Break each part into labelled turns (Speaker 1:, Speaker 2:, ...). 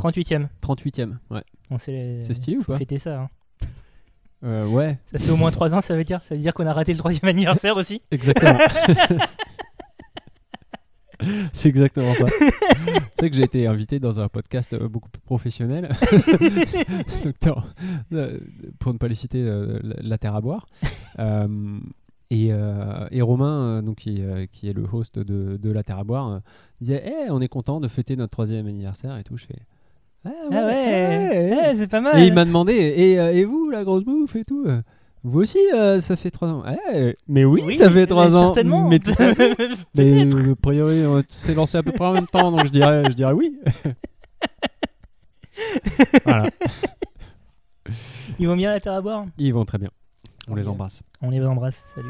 Speaker 1: 38ème.
Speaker 2: 38ème, ouais.
Speaker 1: On sait
Speaker 2: C'est stylé ou pas
Speaker 1: fêter ça. hein.
Speaker 2: Euh, ouais,
Speaker 1: Ça fait au moins 3 ans, ça veut dire. Ça veut dire qu'on a raté le troisième anniversaire aussi.
Speaker 2: exactement. C'est exactement ça. C'est que j'ai été invité dans un podcast euh, beaucoup plus professionnel. Euh, pour ne pas les citer, euh, la- Terre à boire. Euh, et, euh, et Romain, donc, qui, qui est le host de, de La Terre à boire, disait Eh, On est content de fêter notre troisième anniversaire et tout. Je fais Ah ouais,
Speaker 1: Ah ouais,
Speaker 2: ouais,
Speaker 1: c'est pas mal.
Speaker 2: Et il m'a demandé et, euh, et vous, la grosse bouffe et tout euh, Vous aussi, euh, ça fait 3 ans Eh, Mais oui,
Speaker 1: Oui,
Speaker 2: ça fait 3
Speaker 1: mais
Speaker 2: ans.
Speaker 1: Certainement.
Speaker 2: Mais à euh, a priori, on s'est lancé à peu près en même temps, donc je dirais, je dirais oui. voilà,
Speaker 1: Ils vont bien la terre à boire?
Speaker 2: Ils vont très bien. On les embrasse.
Speaker 1: On les embrasse. Salut.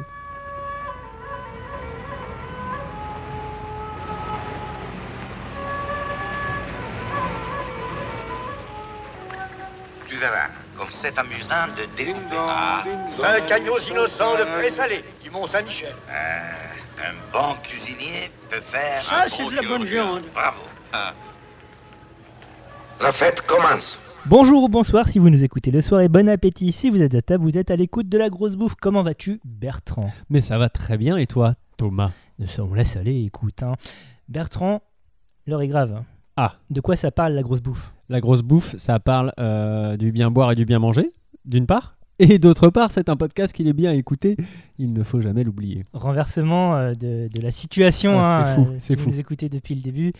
Speaker 3: Verras, comme c'est amusant de découper. Ah,
Speaker 4: Cinq agneaux innocents de présalé du Mont-Saint-Michel.
Speaker 3: euh, un bon cuisinier peut faire
Speaker 4: Ça,
Speaker 3: un
Speaker 4: c'est de la bonne viande.
Speaker 3: Bravo. Ah. La fête commence.
Speaker 1: Bonjour ou bonsoir si vous nous écoutez le soir et bon appétit. Si vous êtes à table, vous êtes à l'écoute de la grosse bouffe. Comment vas-tu, Bertrand?
Speaker 2: Mais ça va très bien, et toi, Thomas?
Speaker 1: Ça, On laisse aller, écoute. hein. Bertrand, l'heure est grave.
Speaker 2: Ah.
Speaker 1: De quoi ça parle la grosse bouffe?
Speaker 2: La grosse bouffe, ça parle euh, du bien boire et du bien manger, d'une part. Et d'autre part, c'est un podcast qu'il est bien à écouter. Il ne faut jamais l'oublier.
Speaker 1: Renversement euh, de, de la situation.
Speaker 2: Ah, c'est
Speaker 1: hein,
Speaker 2: fou,
Speaker 1: euh, si vous
Speaker 2: fou.
Speaker 1: nous écoutez depuis le début,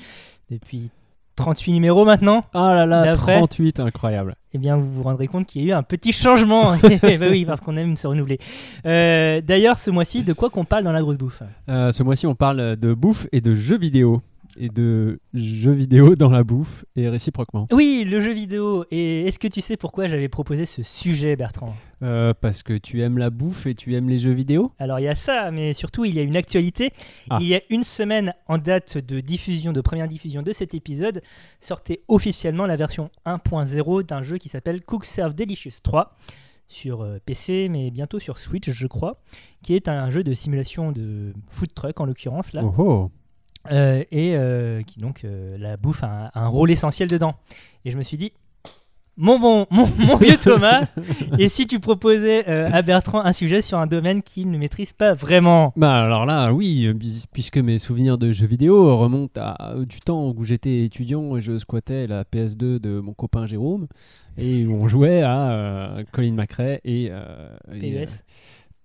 Speaker 1: depuis 38 numéros maintenant,
Speaker 2: Ah là là,
Speaker 1: D'après
Speaker 2: 38, incroyable.
Speaker 1: eh bien vous vous rendrez compte qu'il y a eu un petit changement. Ben oui, parce qu'on aime se renouveler. Euh, D'ailleurs, ce mois-ci, de quoi qu'on parle dans la grosse bouffe?
Speaker 2: Euh, ce mois-ci, on parle de bouffe et de jeux vidéo. Et de jeux vidéo dans la bouffe et réciproquement.
Speaker 1: Oui, le jeu vidéo. Et est-ce que tu sais pourquoi j'avais proposé ce sujet, Bertrand?
Speaker 2: Euh, parce que tu aimes la bouffe et tu aimes les jeux vidéo?
Speaker 1: Alors il y a ça, mais surtout il y a une actualité.
Speaker 2: Ah.
Speaker 1: Il y a une semaine en date de diffusion, de première diffusion de cet épisode, sortait officiellement la version 1.0 d'un jeu qui s'appelle Cook Serve Delicious 3 sur euh, PC, mais bientôt sur Switch, je crois, qui est un jeu de simulation de food truck en l'occurrence là,
Speaker 2: Oh oh
Speaker 1: Euh, et euh, qui donc euh, la bouffe a un, a un rôle essentiel dedans. Et je me suis dit. Mon bon, mon, mon vieux Thomas, et si tu proposais euh, à Bertrand un sujet sur un domaine qu'il ne maîtrise pas vraiment?
Speaker 2: Bah alors là, oui, puisque mes souvenirs de jeux vidéo remontent à du temps où j'étais étudiant et je squattais la PS2 de mon copain Jérôme et où on jouait à Colin McRae et, et, euh,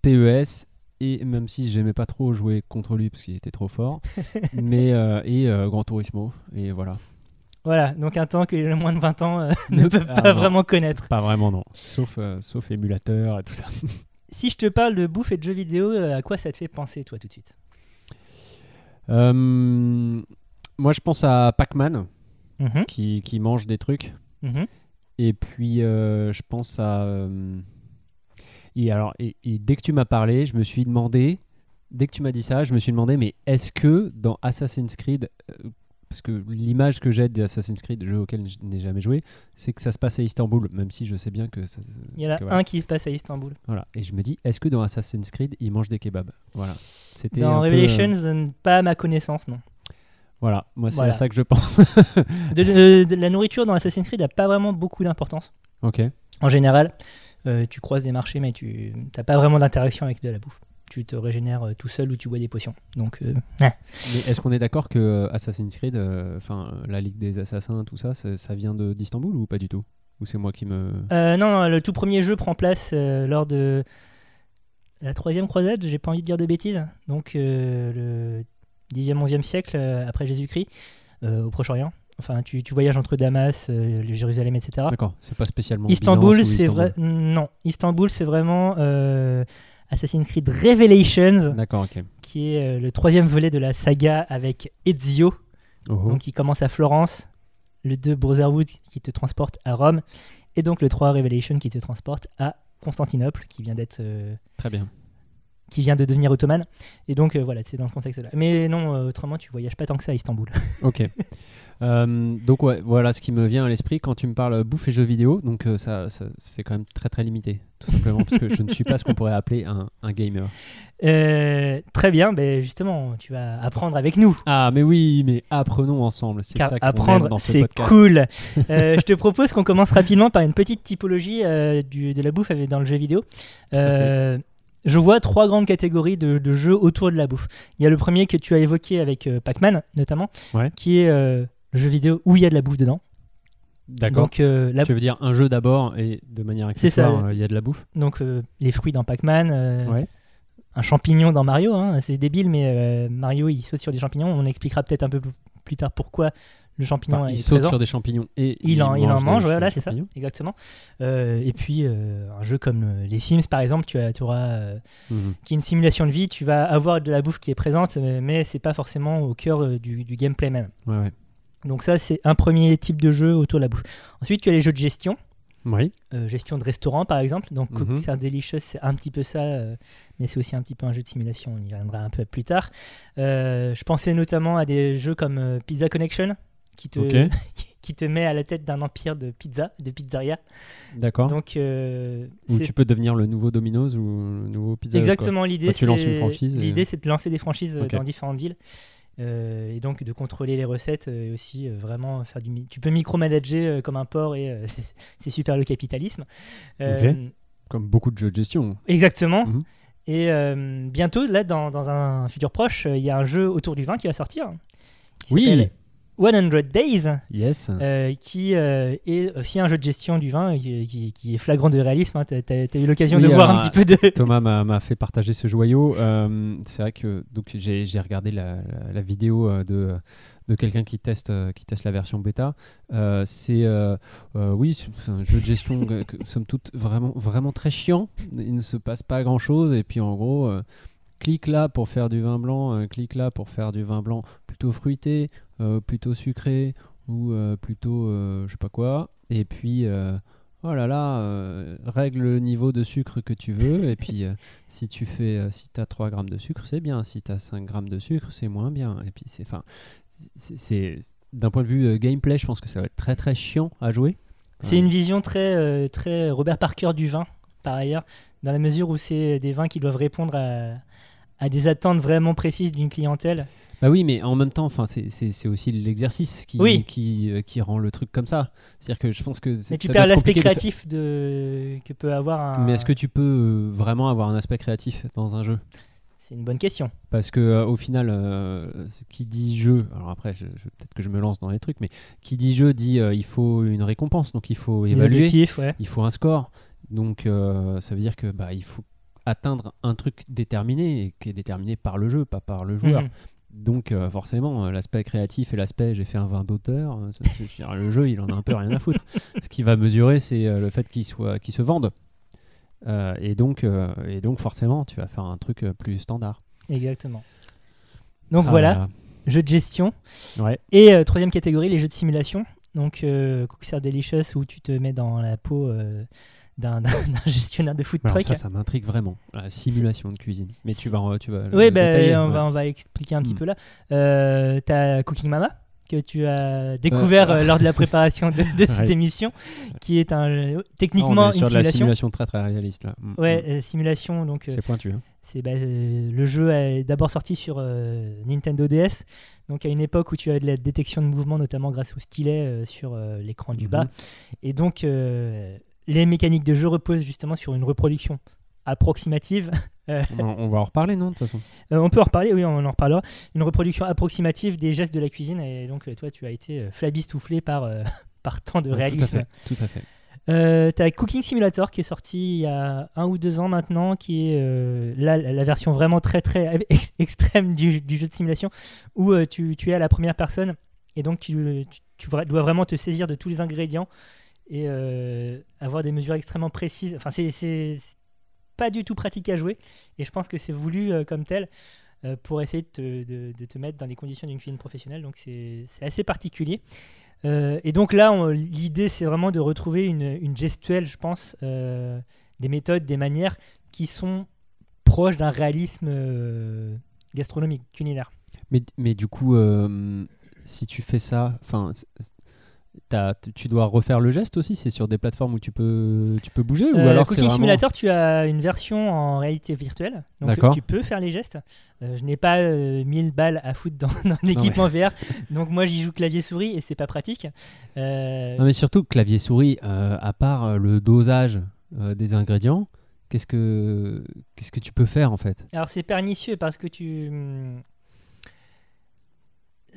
Speaker 1: PES.
Speaker 2: Et même si j'aimais pas trop jouer contre lui parce qu'il était trop fort, mais euh, et euh, Gran Turismo et voilà.
Speaker 1: Voilà, donc un temps que les moins de 20 ans euh, ne peuvent
Speaker 2: Ah,
Speaker 1: pas
Speaker 2: non.
Speaker 1: vraiment connaître.
Speaker 2: Pas vraiment non, sauf euh, sauf émulateur et tout ça.
Speaker 1: Si je te parle de bouffe et de jeux vidéo, à quoi ça te fait penser toi tout de suite?
Speaker 2: Moi je pense à Pac-Man
Speaker 1: Mhm,
Speaker 2: qui, qui mange des trucs.
Speaker 1: mhm.
Speaker 2: Et puis, je pense à. Et alors, et, et dès que tu m'as parlé, je me suis demandé. Dès que tu m'as dit ça, je me suis demandé, mais est-ce que dans Assassin's Creed. euh, parce que l'image que j'ai d'Assassin's Creed, jeu auquel je n'ai jamais joué, c'est que ça se passe à Istanbul, même si je sais bien que ça.
Speaker 1: Il y en a
Speaker 2: voilà.
Speaker 1: un qui se passe à Istanbul.
Speaker 2: Voilà. Et je me dis, est-ce que dans Assassin's Creed, ils mangent des kebabs? Voilà. C'était
Speaker 1: Dans
Speaker 2: peu,
Speaker 1: Revelations,
Speaker 2: euh,
Speaker 1: euh, pas à ma connaissance, non.
Speaker 2: voilà, moi c'est
Speaker 1: Voilà.
Speaker 2: à ça que je pense.
Speaker 1: De, de- de la nourriture dans Assassin's Creed n'a pas vraiment beaucoup d'importance.
Speaker 2: ok.
Speaker 1: En général, euh, tu croises des marchés, mais tu n'as pas vraiment d'interaction avec de la bouffe. Tu te régénères euh, tout seul ou tu bois des potions. Donc, euh,
Speaker 2: Mais est-ce qu'on est d'accord que Assassin's Creed, enfin la Ligue des Assassins, tout ça, ça, ça vient de- d'Istanbul ou pas du tout? Ou c'est moi qui me.
Speaker 1: Non, non, le tout premier jeu prend place lors de la troisième croisade, j'ai pas envie de dire de bêtises, donc le 10e, 11e siècle après Jésus-Christ, au Proche-Orient. Enfin, tu, tu voyages entre Damas, euh, le Jérusalem, etc.
Speaker 2: D'accord, c'est pas spécialement.
Speaker 1: Istanbul, c'est vrai. Non, Istanbul, c'est vraiment euh, Assassin's Creed Revelations,
Speaker 2: D'accord, ok.
Speaker 1: qui est euh, le troisième volet de la saga avec Ezio,
Speaker 2: Oh, oh.
Speaker 1: donc qui commence à Florence, le 2 Brotherhood qui te transporte à Rome, et donc le 3 Revelation qui te transporte à Constantinople, qui vient d'être
Speaker 2: Très bien.
Speaker 1: qui vient de devenir ottomane. Et donc euh, voilà, c'est dans ce contexte-là. Mais non, euh, autrement, tu voyages pas tant que ça à Istanbul.
Speaker 2: Ok. Euh, donc ouais, voilà ce qui me vient à l'esprit quand tu me parles bouffe et jeux vidéo. Donc euh, ça, ça- c'est quand même très très limité, tout simplement parce que je ne suis pas ce qu'on pourrait appeler un, un gamer.
Speaker 1: Euh, très bien, ben justement, tu vas apprendre avec nous.
Speaker 2: Ah mais oui, mais apprenons ensemble. C'est ça qu'on aime
Speaker 1: apprendre,
Speaker 2: dans ce
Speaker 1: c'est cool. Je te propose qu'on commence rapidement par une petite typologie du- de la bouffe dans le jeu vidéo. Je vois trois grandes catégories de, de jeux autour de la bouffe. Il y a le premier que tu as évoqué avec Pac-Man, notamment,
Speaker 2: Ouais.
Speaker 1: qui est jeu vidéo où il y a de la bouffe dedans.
Speaker 2: D'accord.
Speaker 1: Donc, euh, la-
Speaker 2: Tu veux dire un jeu d'abord et de manière accessoire, euh, il y a de la bouffe?
Speaker 1: donc euh, les fruits dans Pac-Man,
Speaker 2: Ouais.
Speaker 1: un champignon dans Mario, hein, c'est débile, mais Mario il saute sur des champignons. On expliquera peut-être un peu plus- tard pourquoi le champignon
Speaker 2: Enfin,
Speaker 1: est
Speaker 2: il saute
Speaker 1: présent.
Speaker 2: sur des champignons et
Speaker 1: Il en, il en mange, voilà, c'est ça, exactement. Euh, et puis, euh, un jeu comme les Sims, par exemple, tu, as, tu auras, euh,
Speaker 2: Mhm.
Speaker 1: qui est une simulation de vie, tu vas avoir de la bouffe qui est présente, mais c'est pas forcément au cœur du, du gameplay même.
Speaker 2: Ouais, ouais.
Speaker 1: Donc ça, c'est un premier type de jeu autour de la bouffe. Ensuite, tu as les jeux de gestion,
Speaker 2: Oui.
Speaker 1: euh, gestion de restaurant, par exemple. Donc. Cook Serve Delicious, c'est un petit peu ça, euh, mais c'est aussi un petit peu un jeu de simulation. On y reviendra un peu plus tard. Euh, je pensais notamment à des jeux comme Pizza Connection, qui te, qui te met à la tête d'un empire de pizza, de pizzeria.
Speaker 2: D'accord.
Speaker 1: Donc,
Speaker 2: Ou tu peux devenir le nouveau Domino's ou le nouveau Pizza
Speaker 1: exactement l'idée. C'est-
Speaker 2: et-
Speaker 1: de lancer des franchises dans différentes villes. Euh, et donc de contrôler les recettes euh, et aussi euh, vraiment faire du tu peux micromanager comme un porc et c'est- super le capitalisme
Speaker 2: Comme beaucoup de jeux de gestion.
Speaker 1: exactement
Speaker 2: Mhm.
Speaker 1: et bientôt là dans, dans un futur proche il y a un jeu autour du vin qui va sortir qui
Speaker 2: Oui.
Speaker 1: S'appelle 100 Days
Speaker 2: Yes.
Speaker 1: euh, qui euh, est aussi un jeu de gestion du vin qui, qui- qui est flagrant de réalisme. Tu as, eu l'occasion
Speaker 2: Oui,
Speaker 1: de voir un petit peu de.
Speaker 2: Thomas m'a fait partager ce joyau. Euh, c'est vrai que j'ai regardé la, la- la vidéo de, de quelqu'un qui teste qui teste la version bêta. Euh, c'est euh, euh, oui, c'est un jeu de gestion que, que, somme toute vraiment vraiment très chiant. Il ne se passe pas grand chose et puis en gros. Clique là pour faire du vin blanc, clique là pour faire du vin blanc plutôt fruité, plutôt sucré ou euh, plutôt euh, je sais pas quoi. Et puis euh, oh là là, euh, règle le niveau de sucre que tu veux. et puis euh, si tu fais, euh, si as 3 grammes de sucre, c'est bien. Si tu as 5 grammes de sucre, c'est moins bien. Et puis c'est, enfin, c'est- d'un point de vue euh, gameplay, je pense que ça va être très très chiant à jouer.
Speaker 1: C'est une vision très, euh, très Robert Parker du vin, par ailleurs, dans la mesure où c'est des vins qui doivent répondre à, à des attentes vraiment précises d'une clientèle.
Speaker 2: Bah oui, mais en même temps, enfin, c'est, aussi l'exercice qui,
Speaker 1: Oui.
Speaker 2: qui, euh, qui rend le truc comme ça. C'est-à-dire que je pense que
Speaker 1: Mais tu perds l'aspect créatif de... que peut avoir un.
Speaker 2: Mais est-ce que tu peux euh, vraiment avoir un aspect créatif dans un jeu?
Speaker 1: C'est une bonne question.
Speaker 2: Parce que euh, au final, euh, qui dit jeu, alors après, je- je- peut-être que je me lance dans les trucs, mais qui dit jeu dit euh, il faut une récompense, donc il faut évaluer,
Speaker 1: ouais.
Speaker 2: il faut un score. Donc ça veut dire que bah il faut atteindre un truc déterminé et qui est déterminé par le jeu, pas par le joueur.
Speaker 1: Mhm.
Speaker 2: Donc euh, forcément, euh, l'aspect créatif et l'aspect j'ai fait un vin d'auteur, euh, le jeu il en a un peu rien à foutre. Ce qui va mesurer, c'est euh, le fait qu'il soit, qu'il se vende. Et donc, et donc forcément, tu vas faire un truc plus standard.
Speaker 1: Exactement. Donc
Speaker 2: Ah
Speaker 1: voilà,
Speaker 2: là
Speaker 1: jeux de gestion.
Speaker 2: Ouais.
Speaker 1: Et troisième catégorie, les jeux de simulation. Donc, euh, Cook Serve Delicious, où tu te mets dans la peau d'un gestionnaire de food truck.
Speaker 2: ça, ça m'intrigue vraiment. La simulation de cuisine. Mais tu vas, tu vas.
Speaker 1: Oui,
Speaker 2: détailler,
Speaker 1: on,
Speaker 2: ouais.
Speaker 1: va, on va expliquer un petit
Speaker 2: Mm.
Speaker 1: peu là. Euh, tu as Cooking Mama, que tu as découvert
Speaker 2: Euh,
Speaker 1: euh, lors de la préparation de, de cette
Speaker 2: Ouais.
Speaker 1: émission, qui est un, euh,
Speaker 2: Ah,
Speaker 1: techniquement
Speaker 2: sur
Speaker 1: une
Speaker 2: de la
Speaker 1: simulation.
Speaker 2: simulation très très réaliste là. Mm,
Speaker 1: Ouais,
Speaker 2: mm.
Speaker 1: euh, simulation. Donc, euh,
Speaker 2: C'est pointu. hein.
Speaker 1: c'est bah, euh, le jeu est d'abord sorti sur euh, Nintendo DS, donc à une époque où tu as de la détection de mouvement, notamment grâce au stylet euh, sur euh, l'écran du
Speaker 2: Mhm.
Speaker 1: bas. Et donc, euh, les mécaniques de jeu reposent justement sur une reproduction approximative.
Speaker 2: on, on va en reparler, non, de toute façon?
Speaker 1: Euh, on peut en reparler, oui, on en reparlera. Une reproduction approximative des gestes de la cuisine. Et donc, euh, toi, tu as été euh, flabistouflé par, euh, par tant de
Speaker 2: Ouais,
Speaker 1: réalisme.
Speaker 2: Tout à fait.
Speaker 1: Euh, t'as Cooking Simulator qui est sorti il y a un ou deux ans maintenant, qui est euh, là, la version vraiment très très ex- extrême du, du jeu de simulation, où euh, tu, tu es à la première personne et donc tu, tu- tu dois vraiment te saisir de tous les ingrédients et euh, avoir des mesures extrêmement précises. Enfin, c'est pas du tout pratique à jouer et je pense que c'est voulu euh, comme tel euh, pour essayer de te, de- te mettre dans les conditions d'une cuisine professionnelle. Donc c'est assez particulier. Et donc là, l'idée, c'est vraiment de retrouver une, une gestuelle, je pense, des méthodes, des manières qui sont proche d'un réalisme gastronomique, culinaire.
Speaker 2: Mais, mais du coup, si tu fais ça, enfin, tu dois refaire le geste aussi. C'est sur des plateformes où tu peux, tu peux bouger ou
Speaker 1: Euh,
Speaker 2: alors
Speaker 1: Cooking
Speaker 2: vraiment...
Speaker 1: Simulator, tu as une version en réalité virtuelle. Donc tu peux faire les gestes. Euh, je n'ai pas euh, 1000 balles à foutre dans, dans l'équipement VR. Donc moi j'y joue clavier souris et c'est pas pratique. Euh,
Speaker 2: Non, mais surtout clavier souris, euh, à part le dosage des ingrédients, qu'est-ce que qu'est-ce que tu peux faire en fait?
Speaker 1: Alors c'est pernicieux parce que tu.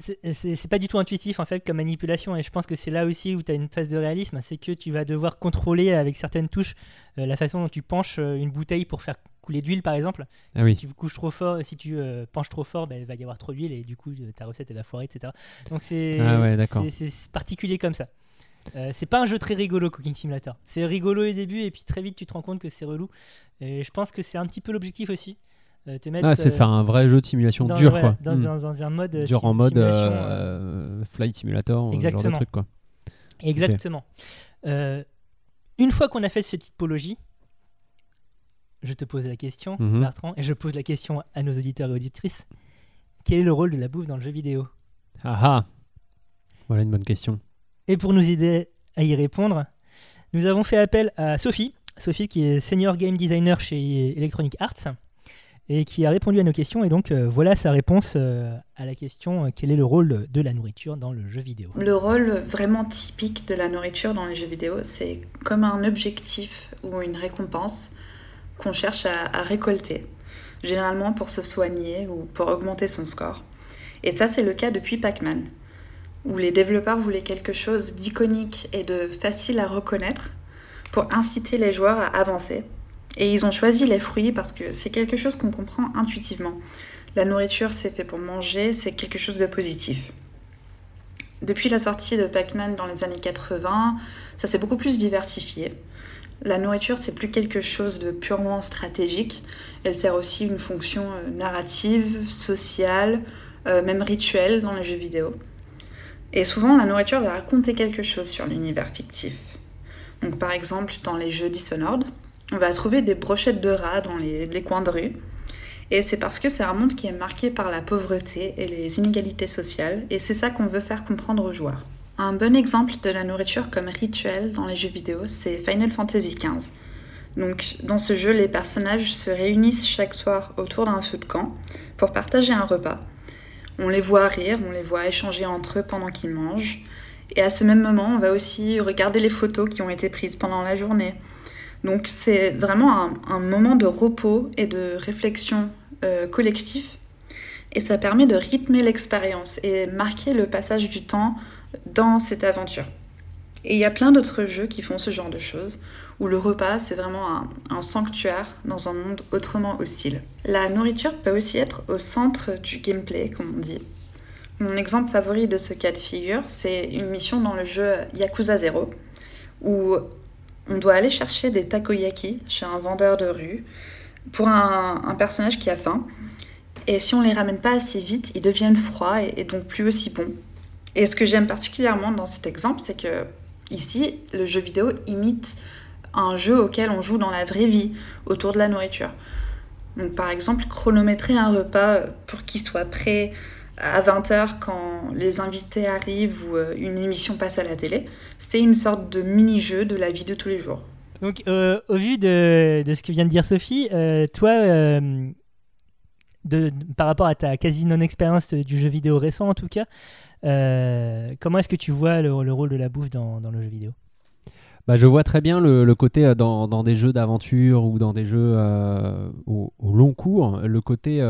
Speaker 1: C'est- pas du tout intuitif en fait comme manipulation et je pense que c'est là aussi où tu as une phase de réalisme, c'est que tu vas devoir contrôler avec certaines touches euh, la façon dont tu penches euh, une bouteille pour faire couler d'huile par exemple.
Speaker 2: Ah oui.
Speaker 1: Si tu couches trop fort, si tu euh, penches trop fort, ben, il va y avoir trop d'huile et du coup ta recette elle va foirer, etc. Donc c'est
Speaker 2: Ah ouais,
Speaker 1: c'est- particulier comme ça. Euh, c'est pas un jeu très rigolo Cooking Simulator. C'est rigolo au début et puis très vite tu te rends compte que c'est relou. Et je pense que c'est un petit peu l'objectif aussi. Euh, te mettre
Speaker 2: Ah, c'est faire un vrai jeu de simulation
Speaker 1: dans,
Speaker 2: dur quoi.
Speaker 1: dans,
Speaker 2: Hmm.
Speaker 1: dans- dans un mode euh,
Speaker 2: dur en mode euh, flight simulator, ce genre de
Speaker 1: Exactement.
Speaker 2: truc quoi.
Speaker 1: Exactement. Une fois qu'on a fait cette typologie, je te pose la question,
Speaker 2: Mhm.
Speaker 1: Bertrand, et je pose la question à nos auditeurs et auditrices. Quel est le rôle de la bouffe dans le jeu vidéo?
Speaker 2: Ah ah Voilà une bonne question.
Speaker 1: Et pour nous aider à y répondre, nous avons fait appel à Sophie, Sophie qui est senior game designer chez Electronic Arts et qui a répondu à nos questions. Et donc euh, voilà sa réponse euh, à la question euh, quel est le rôle de la nourriture dans le jeu vidéo?
Speaker 5: Le rôle vraiment typique de la nourriture dans les jeux vidéo, c'est comme un objectif ou une récompense qu'on cherche à, à récolter, généralement pour se soigner ou pour augmenter son score. Et ça, c'est le cas depuis Pac-Man, où les développeurs voulaient quelque chose d'iconique et de facile à reconnaître pour inciter les joueurs à avancer. Et ils ont choisi les fruits parce que c'est quelque chose qu'on comprend intuitivement. La nourriture, c'est fait pour manger, c'est quelque chose de positif. Depuis la sortie de Pac-Man dans les années 80, ça s'est beaucoup plus diversifié. La nourriture, c'est plus quelque chose de purement stratégique. Elle sert aussi une fonction euh, narrative, sociale, euh, même rituelle dans les jeux vidéo. Et souvent, la nourriture va raconter quelque chose sur l'univers fictif. Donc, par exemple, dans les jeux Dishonored, on va trouver des brochettes de rats dans les, coins de rue. Et c'est parce que c'est un monde qui est marqué par la pauvreté et les inégalités sociales, et c'est ça qu'on veut faire comprendre aux joueurs. Un bon exemple de la nourriture comme rituel dans les jeux vidéo, c'est Final Fantasy XV. Donc, dans ce jeu, les personnages se réunissent chaque soir autour d'un feu de camp pour partager un repas. On les voit rire, on les voit échanger entre eux pendant qu'ils mangent. Et à ce même moment, on va aussi regarder les photos qui ont été prises pendant la journée. Donc c'est vraiment un, moment de repos et de réflexion euh, collectif. Et ça permet de rythmer l'expérience et marquer le passage du temps dans cette aventure. Et il y a plein d'autres jeux qui font ce genre de choses, où le repas, c'est vraiment un, un sanctuaire dans un monde autrement hostile. La nourriture peut aussi être au centre du gameplay, comme on dit. Mon exemple favori de ce cas de figure, c'est une mission dans le jeu Yakuza 0, où on doit aller chercher des takoyaki chez un vendeur de rue pour un, personnage qui a faim. Et si on les ramène pas assez vite, ils deviennent froids et, et donc plus aussi bons. Et ce que j'aime particulièrement dans cet exemple, c'est que ici, le jeu vidéo imite un jeu auquel on joue dans la vraie vie, autour de la nourriture. Donc par exemple, chronométrer un repas pour qu'il soit prêt à 20h quand les invités arrivent ou euh, une émission passe à la télé, c'est une sorte de mini-jeu de la vie de tous les jours.
Speaker 1: Donc, euh, au vu de, de ce que vient de dire Sophie, euh, toi, euh, de, par rapport à ta quasi non-expérience du jeu vidéo récent en tout cas, euh, comment est-ce que tu vois le, le rôle de la bouffe dans, dans le jeu vidéo?
Speaker 2: Bah, je vois très bien le, le côté dans, dans des jeux d'aventure ou dans des jeux euh, au, au long cours, le côté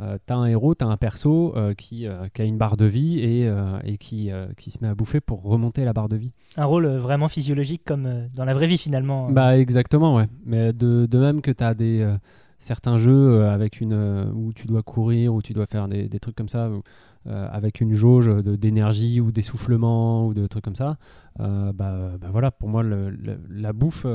Speaker 2: euh, t'as un héros, t'as un perso euh, qui, euh, qui a une barre de vie et, euh, et qui, qui se met à bouffer pour remonter la barre de vie.
Speaker 1: Un rôle vraiment physiologique comme dans la vraie vie finalement.
Speaker 2: Bah exactement, ouais. Mais de, de même que tu as des, certains jeux avec une, où tu dois courir, où tu dois faire des, des trucs comme ça, où, avec une jauge de- d'énergie ou d'essoufflement ou de trucs comme ça, bah, bah voilà, pour moi, le- le- la bouffe,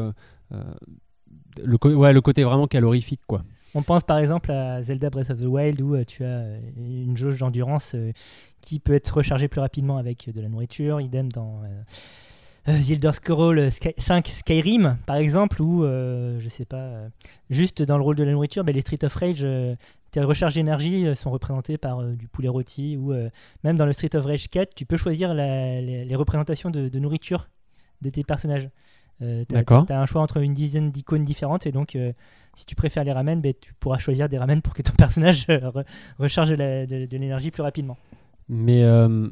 Speaker 2: le, ouais, le côté vraiment calorifique, quoi.
Speaker 1: On pense par exemple à Zelda Breath of the Wild où euh, tu as euh, une jauge d'endurance euh, qui peut être rechargée plus rapidement avec de la nourriture. Idem dans, The Elder Scrolls euh, Sky- 5 Skyrim, par exemple, ou euh, je sais pas, juste dans le rôle de la nourriture, ben, les Street of Rage, tes recharges d'énergie sont représentées par du poulet rôti, ou même dans le Street of Rage 4, tu peux choisir les, représentations de nourriture de tes personnages. Euh, t'as-
Speaker 2: D'accord.
Speaker 1: T'as un choix entre une dizaine d'icônes différentes, et donc euh, si tu préfères les ramen, ben, tu pourras choisir des ramen pour que ton personnage euh, re- recharge de la- de- de l'énergie plus rapidement.
Speaker 2: Mais, euh,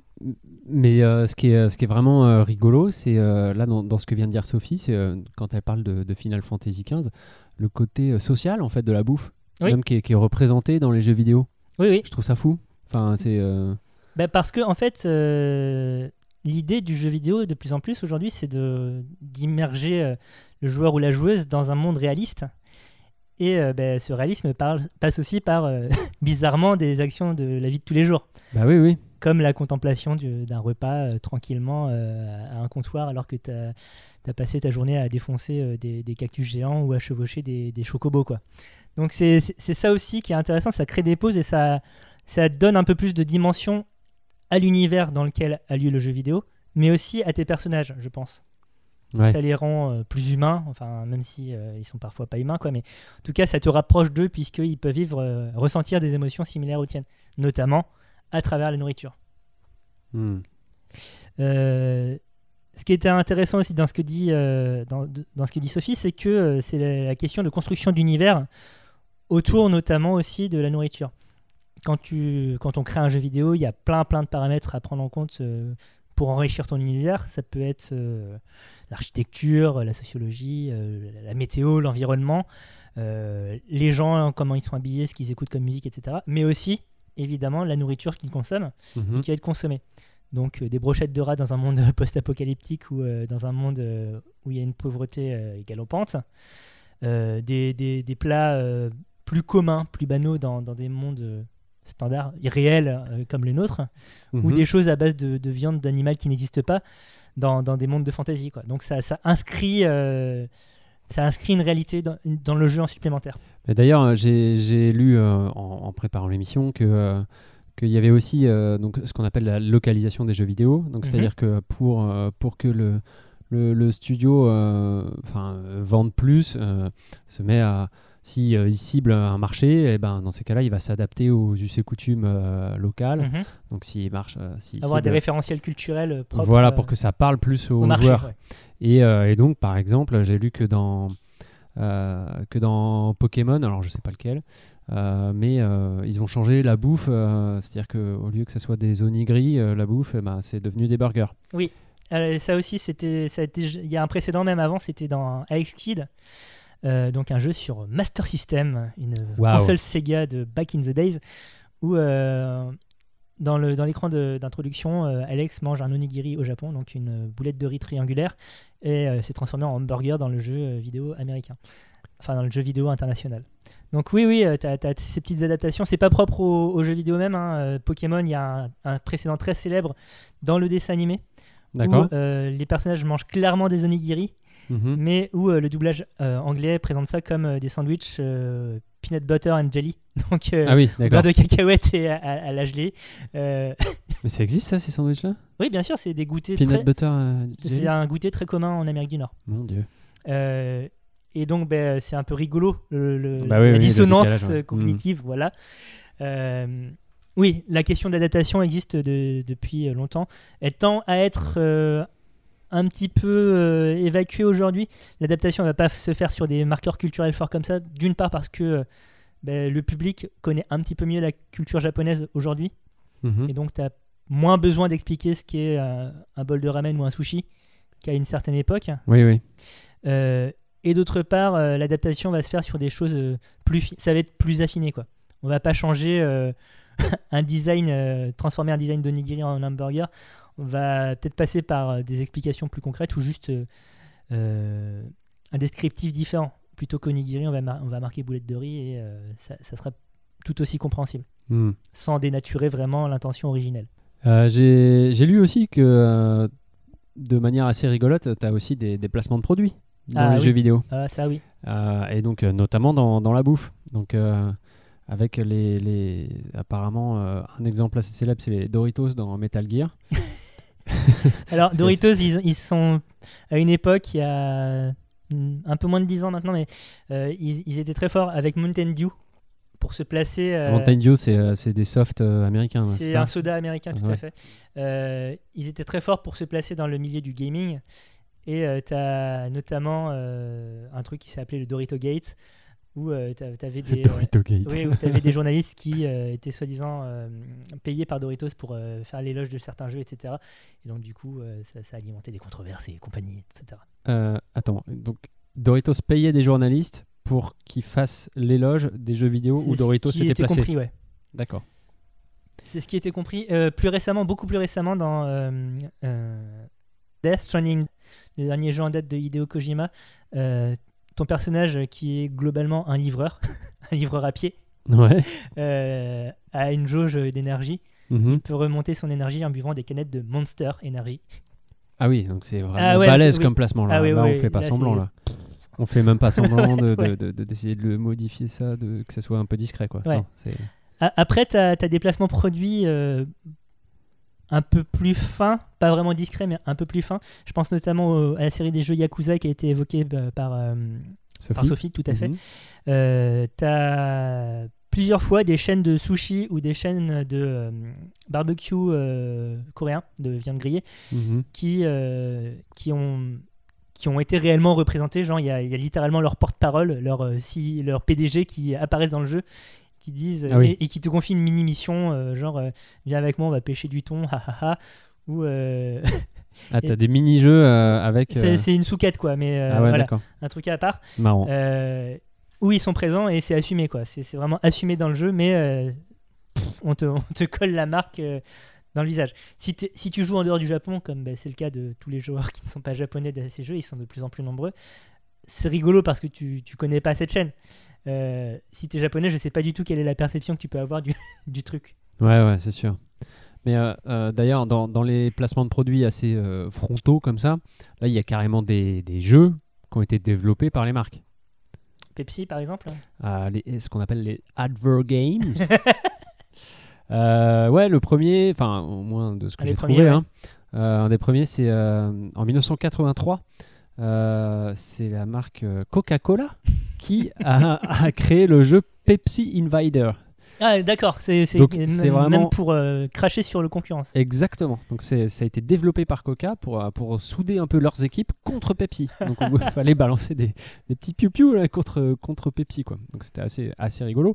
Speaker 2: mais ce, qui est, ce qui est vraiment rigolo, c'est là dans, dans ce que vient de dire Sophie, c'est quand elle parle de, de Final Fantasy XV, le côté social en fait de la bouffe,
Speaker 1: Oui.
Speaker 2: même qui est, qui est représenté dans les jeux vidéo.
Speaker 1: Oui, oui.
Speaker 2: Je trouve ça fou. Enfin, c'est. euh,
Speaker 1: Bah, parce que en fait, euh, l'idée du jeu vidéo de plus en plus aujourd'hui, c'est de d'immerger euh, le joueur ou la joueuse dans un monde réaliste. Et euh, bah, ce réalisme parle- passe aussi par, euh, bizarrement, des actions de la vie de tous les jours,
Speaker 2: Bah oui, oui.
Speaker 1: comme la contemplation du- d'un repas euh, tranquillement à un comptoir alors que tu as, passé ta journée à défoncer des, des cactus géants ou à chevaucher des, des chocobos. Quoi. Donc c'est ça aussi qui est intéressant, ça crée des pauses et ça, ça donne un peu plus de dimension à l'univers dans lequel a lieu le jeu vidéo, mais aussi à tes personnages, je pense.
Speaker 2: Ouais.
Speaker 1: Ça les rend euh, plus humains, enfin même si euh, ils sont parfois pas humains, quoi. Mais en tout cas, ça te rapproche d'eux puisqu'ils peuvent vivre, euh, ressentir des émotions similaires aux tiennes, notamment à travers la nourriture.
Speaker 2: Hmm.
Speaker 1: Ce qui était intéressant aussi dans ce que dit, dans, dans ce que dit Sophie, c'est que c'est la, la question de construction d'univers autour notamment aussi de la nourriture. Quand, tu, quand on crée un jeu vidéo, il y a plein plein de paramètres à prendre en compte euh, pour enrichir ton univers. Ça peut être euh, l'architecture, la sociologie, euh, la météo, l'environnement, les gens, comment ils sont habillés, ce qu'ils écoutent comme musique, etc. Mais aussi, évidemment, la nourriture qu'ils consomment
Speaker 2: Mhm.
Speaker 1: qui va être consommé. Donc euh, des brochettes de rats dans un monde post-apocalyptique ou euh, dans un monde euh, où il y a une pauvreté galopante. Des, des- des plats plus communs, plus banaux dans, dans des mondes standards, irréels euh, comme les nôtres, ou
Speaker 2: Mhm.
Speaker 1: des choses à base de, de viande d'animal qui n'existent pas dans, dans des mondes de fantasy. Quoi. Donc ça, ça inscrit... euh, ça inscrit une réalité dans, dans le jeu en supplémentaire.
Speaker 2: D'ailleurs, euh, j'ai lu en, en préparant l'émission que qu'il y avait aussi euh, donc ce qu'on appelle la localisation des jeux vidéo. Donc
Speaker 1: Mhm.
Speaker 2: c'est-à-dire que pour euh, pour que le le, le studio euh, vende plus, se met à si euh, il cible un marché, et ben dans ces cas-là, il va s'adapter aux us et coutumes euh, locales.
Speaker 1: Mhm.
Speaker 2: Donc s'il marche, euh,
Speaker 1: Avoir des référentiels culturels propres
Speaker 2: voilà pour que ça parle plus aux
Speaker 1: au marché.
Speaker 2: joueurs.
Speaker 1: ouais.
Speaker 2: Et, et donc, par exemple, j'ai lu que dans, que dans Pokémon, alors je sais pas lequel, mais ils ont changé la bouffe, c'est-à-dire qu'au lieu que ça soit des onigiri, euh, la bouffe, eh ben, c'est devenu des burgers.
Speaker 1: Euh, ça aussi, c'était, il y a un précédent même avant, c'était dans Alex Kidd, euh, donc un jeu sur Master System, une console Sega de Back in the Days, où euh, dans, l'écran d'introduction, euh, Alex mange un onigiri au Japon, donc une boulette de riz triangulaire, et s'est transformé en hamburger dans le jeu vidéo américain, enfin dans le jeu vidéo international. Donc oui, oui, tu as, ces petites adaptations. C'est pas propre au, au jeu vidéo même. hein. Pokémon, il y a un, un précédent très célèbre dans le dessin animé où les personnages mangent clairement des onigiri,
Speaker 2: Mhm.
Speaker 1: mais où euh, le doublage euh, anglais présente ça comme euh, des sandwichs peanut butter and jelly, donc euh,
Speaker 2: Ah oui,
Speaker 1: beurre de cacahuète et à, à- à la gelée. Euh,
Speaker 2: Mais ça existe ça, ces sandwichs-là?
Speaker 1: Oui, bien sûr, c'est des goûters.
Speaker 2: Peanut
Speaker 1: très-
Speaker 2: butter euh,
Speaker 1: C'est un goûter très commun en Amérique du Nord.
Speaker 2: Mon dieu.
Speaker 1: Et donc, ben, c'est un peu rigolo, le- le-
Speaker 2: Bah oui,
Speaker 1: la
Speaker 2: oui, le
Speaker 1: dissonance
Speaker 2: décalage, ouais.
Speaker 1: cognitive. Voilà. Euh, oui, la question d'adaptation existe de- depuis longtemps. Elle tend à être un petit peu euh, évacuée aujourd'hui. L'adaptation ne va pas se faire sur des marqueurs culturels forts comme ça. D'une part parce que euh, ben, le public connaît un petit peu mieux la culture japonaise aujourd'hui.
Speaker 2: Mhm.
Speaker 1: Et donc, tu as moins besoin d'expliquer ce qu'est euh, un bol de ramen ou un sushi qu'à une certaine époque.
Speaker 2: Oui, oui.
Speaker 1: Et d'autre part, l'adaptation va se faire sur des choses plus. Ça va être plus affiné, quoi. On va pas changer un design, transformer un design d'onigiri en hamburger. On va peut-être passer par euh, des explications plus concrètes ou juste euh, euh, un descriptif différent. Plutôt qu'onigiri, on va, on va marquer boulette de riz et euh, ça, ça sera tout aussi compréhensible,
Speaker 2: Hmm.
Speaker 1: sans dénaturer vraiment l'intention originelle.
Speaker 2: Euh, J'ai lu aussi que de manière assez rigolote, tu as aussi des, des placements de produits dans
Speaker 1: Ah
Speaker 2: les
Speaker 1: oui.
Speaker 2: jeux vidéo.
Speaker 1: Ah, ça oui.
Speaker 2: Euh, et donc euh, notamment dans, dans la bouffe. Donc euh, avec les, les apparemment un exemple assez célèbre, c'est les Doritos dans Metal Gear.
Speaker 1: Alors, Doritos, ils, ils sont à une époque, il y a un peu moins de 10 ans maintenant, mais euh, ils, ils étaient très forts avec Mountain Dew pour se placer. euh,
Speaker 2: Mountain Dew, c'est euh, des softs américains.
Speaker 1: c'est un soda américain, tout à fait. Euh, ils étaient très forts pour se placer dans le milieu du gaming. Et tu as notamment un truc qui s'est appelé le Dorito Gate, où tu avais des. euh,
Speaker 2: Dorito Gate.
Speaker 1: Oui, où tu avais des journalistes qui euh, étaient soi-disant euh, payés par Doritos pour euh, faire l'éloge de certains jeux, etc. Et donc, du coup, euh, ça, ça alimentait des controverses et compagnie, etc.
Speaker 2: Euh, attends, donc Doritos payait des journalistes pour qu'ils fassent l'éloge des jeux vidéo
Speaker 1: C'est
Speaker 2: où
Speaker 1: ce
Speaker 2: Doritos
Speaker 1: qui
Speaker 2: s'était
Speaker 1: était
Speaker 2: placé.
Speaker 1: compris, ouais.
Speaker 2: D'accord.
Speaker 1: C'est ce qui était compris euh, plus récemment, beaucoup plus récemment dans euh, euh, Death Stranding, le dernier jeu en date de Hideo Kojima. Ton personnage, qui est globalement un livreur, un livreur à pied,
Speaker 2: Ouais.
Speaker 1: euh, a une jauge d'énergie.
Speaker 2: Mhm.
Speaker 1: Il peut remonter son énergie en buvant des canettes de Monster Energy.
Speaker 2: Ah oui, donc c'est vraiment
Speaker 1: Ah ouais,
Speaker 2: balèze
Speaker 1: oui.
Speaker 2: comme placement là.
Speaker 1: Ah oui,
Speaker 2: là,
Speaker 1: oui,
Speaker 2: on fait pas
Speaker 1: là,
Speaker 2: semblant là. On fait même pas semblant de- de-
Speaker 1: Ouais.
Speaker 2: de- de- d'essayer de, le modifier ça, de, que ça soit un peu discret quoi.
Speaker 1: Ouais.
Speaker 2: Non,
Speaker 1: Après, tu as, des placements produits euh, un peu plus fins, pas vraiment discrets, mais un peu plus fins. Je pense notamment à la série des jeux Yakuza qui a été évoquée par, euh, par
Speaker 2: Sophie.
Speaker 1: Tout à fait.
Speaker 2: Mhm.
Speaker 1: Euh, t'as plusieurs fois des chaînes de sushi ou des chaînes de euh, barbecue euh, coréen, de viande grillée,
Speaker 2: Mhm.
Speaker 1: qui, qui, ont, qui ont été réellement représentées. Genre, il y a, il y a littéralement leur porte-parole, leur, si, leur PDG qui apparaissent dans le jeu, qui disent
Speaker 2: Ah oui.
Speaker 1: et, et qui te confient une mini-mission, euh, genre, euh, viens avec moi, on va pêcher du thon, ha. Ou euh,
Speaker 2: Ah, t'as des mini-jeux euh, avec.
Speaker 1: c'est
Speaker 2: euh,
Speaker 1: c'est une souquette, quoi, mais euh,
Speaker 2: ah ouais,
Speaker 1: voilà,
Speaker 2: d'accord.
Speaker 1: un truc à part.
Speaker 2: Marrant.
Speaker 1: Où ils sont présents et c'est assumé quoi. C'est c'est vraiment assumé dans le jeu, mais pff, on, te, on te colle la marque dans le visage. Si, si tu joues en dehors du Japon, comme bah, c'est le cas de tous les joueurs qui ne sont pas japonais de ces jeux, ils sont de plus en plus nombreux. C'est rigolo parce que tu, tu connais pas cette chaîne. Euh, si tu es japonais, je sais pas du tout quelle est la perception que tu peux avoir du, du truc.
Speaker 2: Ouais, ouais, c'est sûr. Mais euh, euh, d'ailleurs, dans, dans les placements de produits assez frontaux comme ça, là, il y a carrément des, des jeux qui ont été développés par les marques.
Speaker 1: Pepsi par exemple.
Speaker 2: Euh, les- ce qu'on appelle les Adver Games. Ouais, le premier, enfin, au moins de ce que j'ai trouvé,
Speaker 1: ouais.
Speaker 2: hein, un des premiers, c'est en 1983. Euh, c'est la marque euh, Coca-Cola qui a, a créé le jeu Pepsi Invader.
Speaker 1: Ah d'accord, c'est
Speaker 2: vraiment-
Speaker 1: même pour euh, cracher sur le concurrence.
Speaker 2: Exactement. Donc c'est, ça a été développé par Coca pour, pour souder un peu leurs équipes contre Pepsi. Donc il fallait balancer des, des petits piou-piou là, contre, contre Pepsi. Quoi. Donc c'était assez, assez rigolo.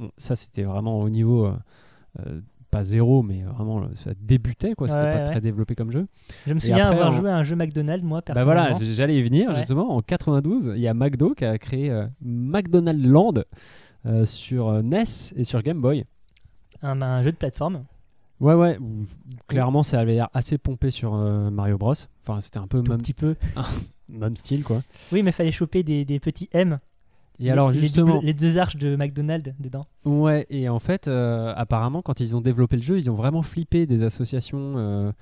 Speaker 2: Bon, ça c'était vraiment au niveau, euh, pas zéro, mais vraiment ça débutait. Quoi. C'était
Speaker 1: Ouais,
Speaker 2: pas
Speaker 1: ouais.
Speaker 2: très développé comme jeu.
Speaker 1: Je me souviens
Speaker 2: après,
Speaker 1: avoir
Speaker 2: on-
Speaker 1: joué à un jeu McDonald's moi
Speaker 2: Bah
Speaker 1: personnellement.
Speaker 2: voilà, j- j'allais y venir
Speaker 1: Ouais.
Speaker 2: justement. En 92, il y a McDo qui a créé euh, McDonald's Land euh, sur euh, NES et sur Game Boy.
Speaker 1: un, un jeu de plateforme.
Speaker 2: Ouais, ouais. Clairement, ça avait l'air assez pompé sur euh, Mario Bros. Enfin, c'était un peu
Speaker 1: Tout
Speaker 2: même,
Speaker 1: petit peu.
Speaker 2: même style, quoi.
Speaker 1: Oui, mais fallait choper des, des petits M.
Speaker 2: Et
Speaker 1: Les-
Speaker 2: alors,
Speaker 1: les
Speaker 2: justement,
Speaker 1: doubles- les deux arches de McDonald's dedans.
Speaker 2: ouais, et en fait, euh, apparemment, quand ils ont développé le jeu, ils ont vraiment flippé des associations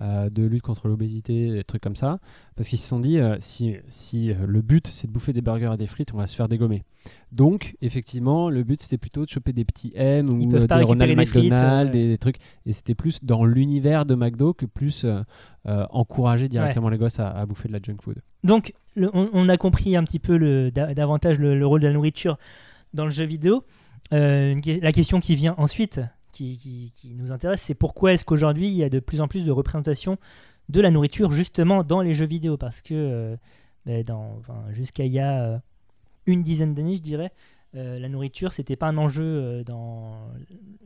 Speaker 2: euh, de lutte contre l'obésité, des trucs comme ça, parce qu'ils se sont dit, euh, si, si euh, le but c'est de bouffer des burgers et des frites, on va se faire dégommer. Donc, effectivement, le but c'était plutôt de choper des petits M ou euh, des Ronald McDonald, des, des trucs, et c'était plus dans l'univers de McDo que plus encourager directement les gosses à, à bouffer de la junk food.
Speaker 1: Donc, le- on, on a compris un petit peu le, davantage le, le rôle de la nourriture dans le jeu vidéo. La question qui vient ensuite, qui, qui- qui nous intéresse, c'est pourquoi est-ce qu'aujourd'hui il y a de plus en plus de représentations de la nourriture justement dans les jeux vidéo? Parce que euh, ben, dans- enfin, jusqu'à il y a euh, une dizaine d'années, je dirais, euh, la nourriture c'était pas un enjeu dans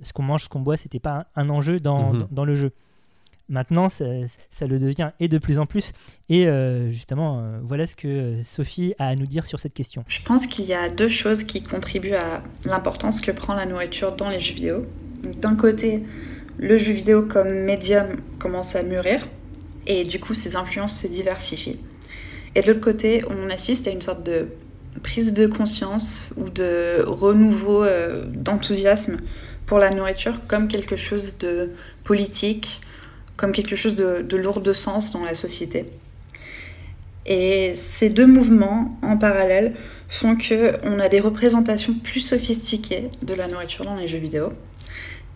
Speaker 1: ce qu'on mange, ce qu'on boit, c'était pas un, un enjeu dans,
Speaker 2: Mhm.
Speaker 1: dans, dans le jeu. Maintenant, ça, ça le devient et de plus en plus. Et euh, justement, euh, voilà ce que Sophie a à nous dire sur cette question.
Speaker 5: Je pense qu'il y a deux choses qui contribuent à l'importance que prend la nourriture dans les jeux vidéo. D'un côté, le jeu vidéo comme médium commence à mûrir et du coup ses influences se diversifient. Et de l'autre côté, on assiste à une sorte de prise de conscience ou de renouveau euh, d'enthousiasme pour la nourriture comme quelque chose de politique, comme quelque chose de, de lourd de sens dans la société. Et ces deux mouvements en parallèle font que on a des représentations plus sophistiquées de la nourriture dans les jeux vidéo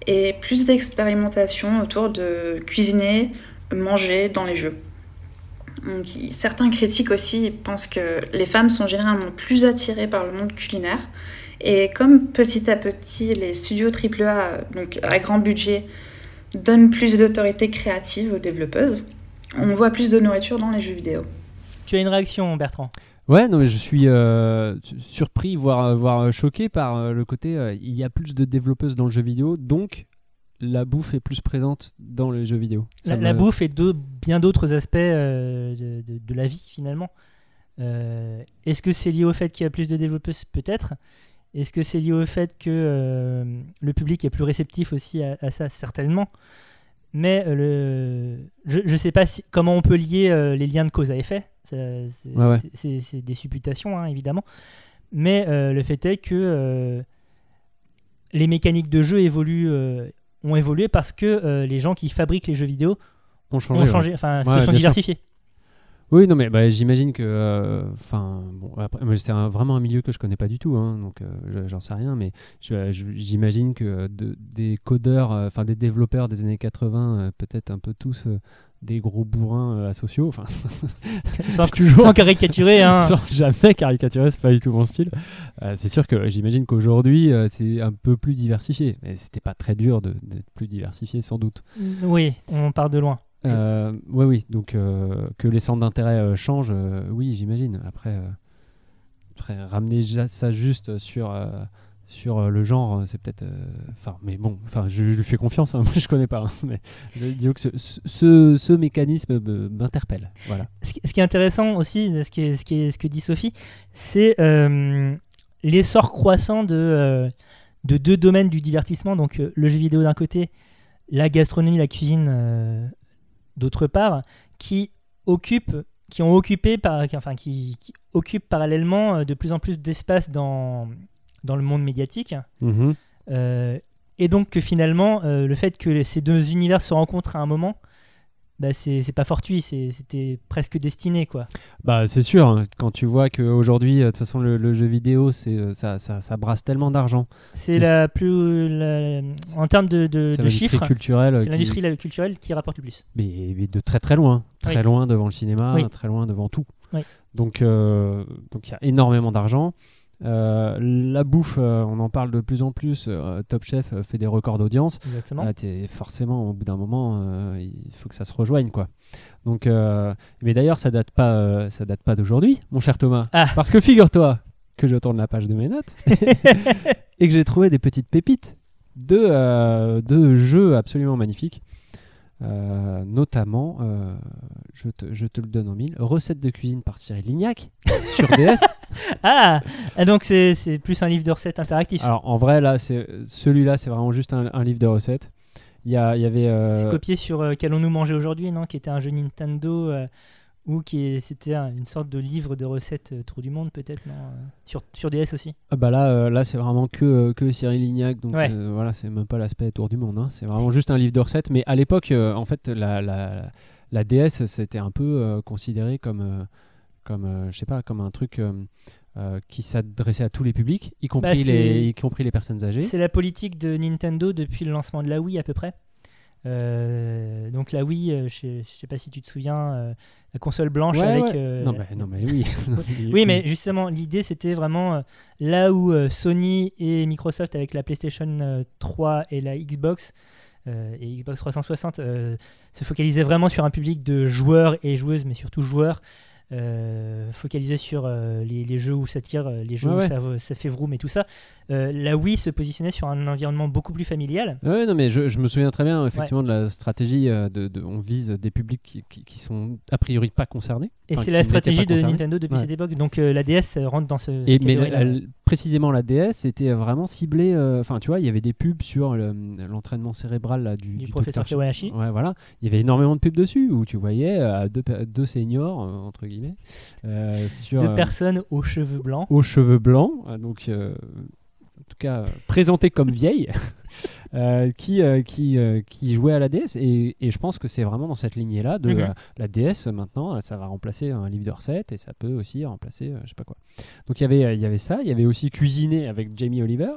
Speaker 5: et plus d'expérimentation autour de cuisiner manger dans les jeux. Donc, certains critiques aussi pensent que les femmes sont généralement plus attirées par le monde culinaire. Et comme petit à petit les studios AAA, donc à grand budget, donnent plus d'autorité créative aux développeuses, on voit plus de nourriture dans les jeux vidéo.
Speaker 1: Tu as une réaction, Bertrand?
Speaker 2: Ouais, non, mais je suis euh, su- surpris, voire, voire choqué par euh, le côté euh, il y a plus de développeuses dans le jeu vidéo, donc la bouffe est plus présente dans les jeux vidéo.
Speaker 1: La,
Speaker 2: me-
Speaker 1: la bouffe et de, bien d'autres aspects euh, de, de- de la vie finalement. Est-ce que c'est lié au fait qu'il y a plus de développeuses? Peut-être. Est-ce que c'est lié au fait que le public est plus réceptif aussi à, à ça? Certainement. Mais euh, le... je ne sais pas si- comment on peut lier euh, les liens de cause à effet. C'est
Speaker 2: Ouais, ouais.
Speaker 1: des supputations, hein, évidemment. Mais euh, le fait est que euh, les mécaniques de jeu évoluent, ont évolué parce que les gens qui fabriquent les jeux vidéo
Speaker 2: ont changé.
Speaker 1: ont
Speaker 2: ouais.
Speaker 1: changé, enfin, se sont
Speaker 2: sûr. Oui, non, mais bah, j'imagine que. euh, Enfin, bon, après, moi, c'est un- vraiment un milieu que je connais pas du tout, hein, donc euh, je- j'en sais rien, mais je- je- j'imagine que de- des codeurs, euh, enfin des développeurs des années 80, euh, peut-être un peu tous euh, des gros bourrins euh, asociaux, enfin,
Speaker 1: sans,
Speaker 2: toujours-
Speaker 1: sans caricaturer. Hein.
Speaker 2: sans jamais caricaturer, c'est pas du tout mon style. Euh, c'est sûr que j'imagine qu'aujourd'hui, euh, c'est un peu plus diversifié, mais c'était pas très dur de- d'être plus diversifié, sans doute.
Speaker 1: Oui, on part de loin.
Speaker 2: Euh, oui, oui. Donc euh, que les centres d'intérêt euh, changent, euh, oui, j'imagine. Après, euh, après, ramener ça juste sur euh, sur euh, le genre, c'est peut-être. euh, Enfin, mais bon, enfin, je, je lui fais confiance. hein, moi, je connais pas, hein, mais je- disons que ce, ce, ce mécanisme me- m'interpelle. Voilà.
Speaker 1: Ce qui, ce qui est intéressant aussi, ce, qui est- ce, qui est- ce que dit Sophie, c'est euh, l'essor croissant de, euh, de deux domaines du divertissement, donc euh, le jeu vidéo d'un côté, la gastronomie, la cuisine euh, d'autre part, qui occupent, qui ont occupé, par, qui- enfin qui, qui occupent parallèlement euh, de plus en plus d'espace dans, dans le monde médiatique. Euh, et donc que finalement, euh, le fait que ces deux univers se rencontrent à un moment, bah, c'est pas fortuit, c'était presque destiné quoi.
Speaker 2: Bah, c'est sûr. hein, quand tu vois qu'aujourd'hui, euh, de toute façon, le, le jeu vidéo, c'est euh, ça, ça, ça brasse tellement d'argent.
Speaker 1: C'est la plus, la- en termes de, chiffres,
Speaker 2: euh,
Speaker 1: c'est l'industrie culturelle qui rapporte le plus.
Speaker 2: mais, mais de très très loin, très
Speaker 1: Oui.
Speaker 2: loin devant le cinéma,
Speaker 1: Oui.
Speaker 2: très loin devant tout.
Speaker 1: Oui.
Speaker 2: Donc euh, donc il y a énormément d'argent. Euh, la bouffe, euh, on en parle de plus en plus. euh, Top Chef fait des records d'audience. Ah, forcément, au bout d'un moment, il faut que ça se rejoigne, quoi. Donc, mais d'ailleurs, ça date pas, ça date pas d'aujourd'hui, mon cher Thomas.
Speaker 1: Ah.
Speaker 2: Parce que figure-toi que je tourne la page de mes notes et que j'ai trouvé des petites pépites de, de jeux absolument magnifiques. Euh, notamment, euh, je, te, je te le donne en mille, recette de cuisine par Cyril Lignac sur DS.
Speaker 1: Ah, donc c'est plus un livre de recettes interactif.
Speaker 2: Alors en vrai, là, celui-là, c'est vraiment juste un, un livre de recettes. Il y, a, il y avait. euh,
Speaker 1: C'est copié sur euh, Qu'allons-nous manger aujourd'hui, non? Qui était un jeu Nintendo ou qui c'était un- une sorte de livre de recettes euh, Tour du monde peut-être, non euh, sur, sur DS aussi.
Speaker 2: Ah bah là, euh, là c'est vraiment que, que Cyril Lignac, donc
Speaker 1: Ouais.
Speaker 2: voilà, c'est même pas l'aspect tour du monde, hein. c'est vraiment juste un livre de recettes. Mais à l'époque, en fait, la, la, la DS, c'était un peu considéré comme, comme je sais pas, comme un truc euh, qui s'adressait à tous les publics, y compris,
Speaker 1: Bah,
Speaker 2: les, y compris les personnes âgées.
Speaker 1: C'est la politique de Nintendo depuis le lancement de la Wii à peu près. Euh, donc la Wii, euh, je, je sais pas si tu te souviens, euh, la console blanche
Speaker 2: Ouais,
Speaker 1: avec.
Speaker 2: ouais. Non, mais, non, mais oui.
Speaker 1: Oui, mais justement, l'idée c'était vraiment là où Sony et Microsoft avec la PlayStation euh, 3 et la Xbox et Xbox 360 euh, se focalisaient vraiment sur un public de joueurs et joueuses, mais surtout joueurs. Euh, focalisés sur euh, les, les jeux où ça tire, euh, les jeux
Speaker 2: Ouais,
Speaker 1: où
Speaker 2: ouais.
Speaker 1: ça, ça fait vroom et tout ça. La Wii se positionnait sur un environnement beaucoup plus familial.
Speaker 2: Ouais, non, mais je, je me souviens très bien, effectivement, de la stratégie. de, de- on vise des publics qui, qui, qui sont a priori pas concernés.
Speaker 1: Et c'est la stratégie de. Nintendo depuis
Speaker 2: Ouais.
Speaker 1: cette époque. Donc euh, la DS rentre dans ce.
Speaker 2: Et, mais
Speaker 1: catégorie-là.
Speaker 2: la- la- précisément la DS était vraiment ciblée. euh, Enfin, tu vois, il y avait des pubs sur le- l'entraînement cérébral là, du,
Speaker 1: du
Speaker 2: du
Speaker 1: professeur
Speaker 2: docteur
Speaker 1: Kawayashi.
Speaker 2: Ouais, voilà. Il y avait énormément de pubs dessus où tu voyais euh, deux, seniors, entre guillemets, euh, sur,
Speaker 1: Deux
Speaker 2: euh,
Speaker 1: personnes aux cheveux blancs.
Speaker 2: aux cheveux blancs. euh, donc, en tout cas euh, présentée comme vieille, euh, qui, euh, qui, euh, qui jouait à la DS. Et, et je pense que c'est vraiment dans cette lignée-là de la DS maintenant, ça va remplacer un livre de recettes et ça peut aussi remplacer je sais pas quoi. Donc il y avait, il y avait ça, il y avait aussi Cuisiner avec Jamie Oliver.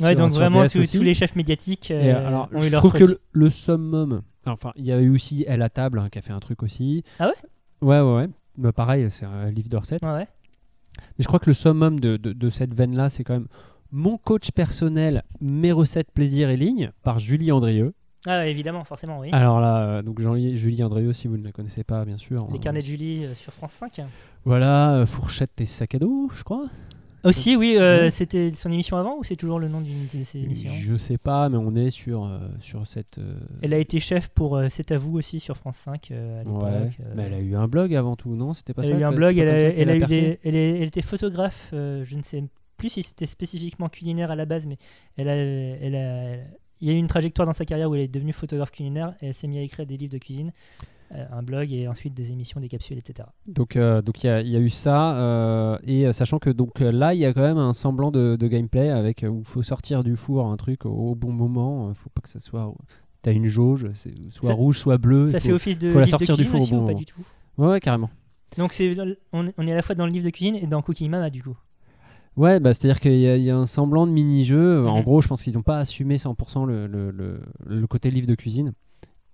Speaker 1: Ouais,
Speaker 2: sur-
Speaker 1: donc
Speaker 2: sur
Speaker 1: vraiment tous, tous les chefs médiatique
Speaker 2: Et, alors,
Speaker 1: ont eu
Speaker 2: je
Speaker 1: leur
Speaker 2: trouve
Speaker 1: truc.
Speaker 2: que le, le summum, enfin, il y a eu aussi Elle à table hein, qui a fait un truc aussi.
Speaker 1: Ah ouais?
Speaker 2: Ouais, ouais, ouais. Bah, pareil, c'est un livre de recettes.
Speaker 1: Ouais.
Speaker 2: Mais je crois que le summum de, de, de cette veine-là, c'est quand même Mon coach personnel, mes recettes plaisir et ligne par Julie Andrieux.
Speaker 1: Ah ouais, évidemment, forcément, oui.
Speaker 2: Alors là, euh, donc Julie Andrieux, si vous ne la connaissez pas, bien sûr.
Speaker 1: Les
Speaker 2: euh,
Speaker 1: carnets de Julie euh, sur France 5.
Speaker 2: Voilà, euh, fourchette et sac à dos, je crois.
Speaker 1: Aussi, oui, euh,
Speaker 2: Ouais.
Speaker 1: c'était son émission avant ou c'est toujours le nom d'une de ses émissions
Speaker 2: Je sais pas, mais on est sur, euh, sur cette. euh,
Speaker 1: Elle a été chef pour euh, C'est à vous aussi sur France 5 euh, à l'époque.
Speaker 2: Ouais,
Speaker 1: euh.
Speaker 2: mais elle a eu un blog avant tout, non C'était pas
Speaker 1: Elle
Speaker 2: ça
Speaker 1: a eu un
Speaker 2: que-
Speaker 1: blog,
Speaker 2: c'est pas
Speaker 1: elle a,
Speaker 2: comme ça
Speaker 1: elle
Speaker 2: qu'elle
Speaker 1: a eu
Speaker 2: percé
Speaker 1: des- elle, est- elle était photographe, euh, je ne sais plus si c'était spécifiquement culinaire à la base, mais elle a, elle a- il y a eu une trajectoire dans sa carrière où elle est devenue photographe culinaire et elle s'est mise à écrire des livres de cuisine, un blog et ensuite des émissions, des capsules, etc.
Speaker 2: Donc, euh, donc il y, a- il y a eu ça, euh, et euh, sachant que donc euh, là, il y a quand même un semblant de, de gameplay avec euh, où il faut sortir du four un truc au, au bon moment. Il faut pas que ça soit. T'as une jauge, soit
Speaker 1: Ça-
Speaker 2: rouge, soit bleu.
Speaker 1: Ça
Speaker 2: il
Speaker 1: fait office de
Speaker 2: faut la
Speaker 1: de
Speaker 2: sortir du four au bon
Speaker 1: ou pas
Speaker 2: moment.
Speaker 1: du tout?
Speaker 2: Ouais, ouais, carrément.
Speaker 1: Donc c'est, on, on est à la fois dans le livre de cuisine et dans Cooking Mama du coup.
Speaker 2: Ouais, bah, c'est-à-dire qu'il y, a- il y a un semblant de mini-jeu. En
Speaker 1: Mhm.
Speaker 2: gros, je pense qu'ils n'ont pas assumé 100% le, le, le, le côté livre de cuisine.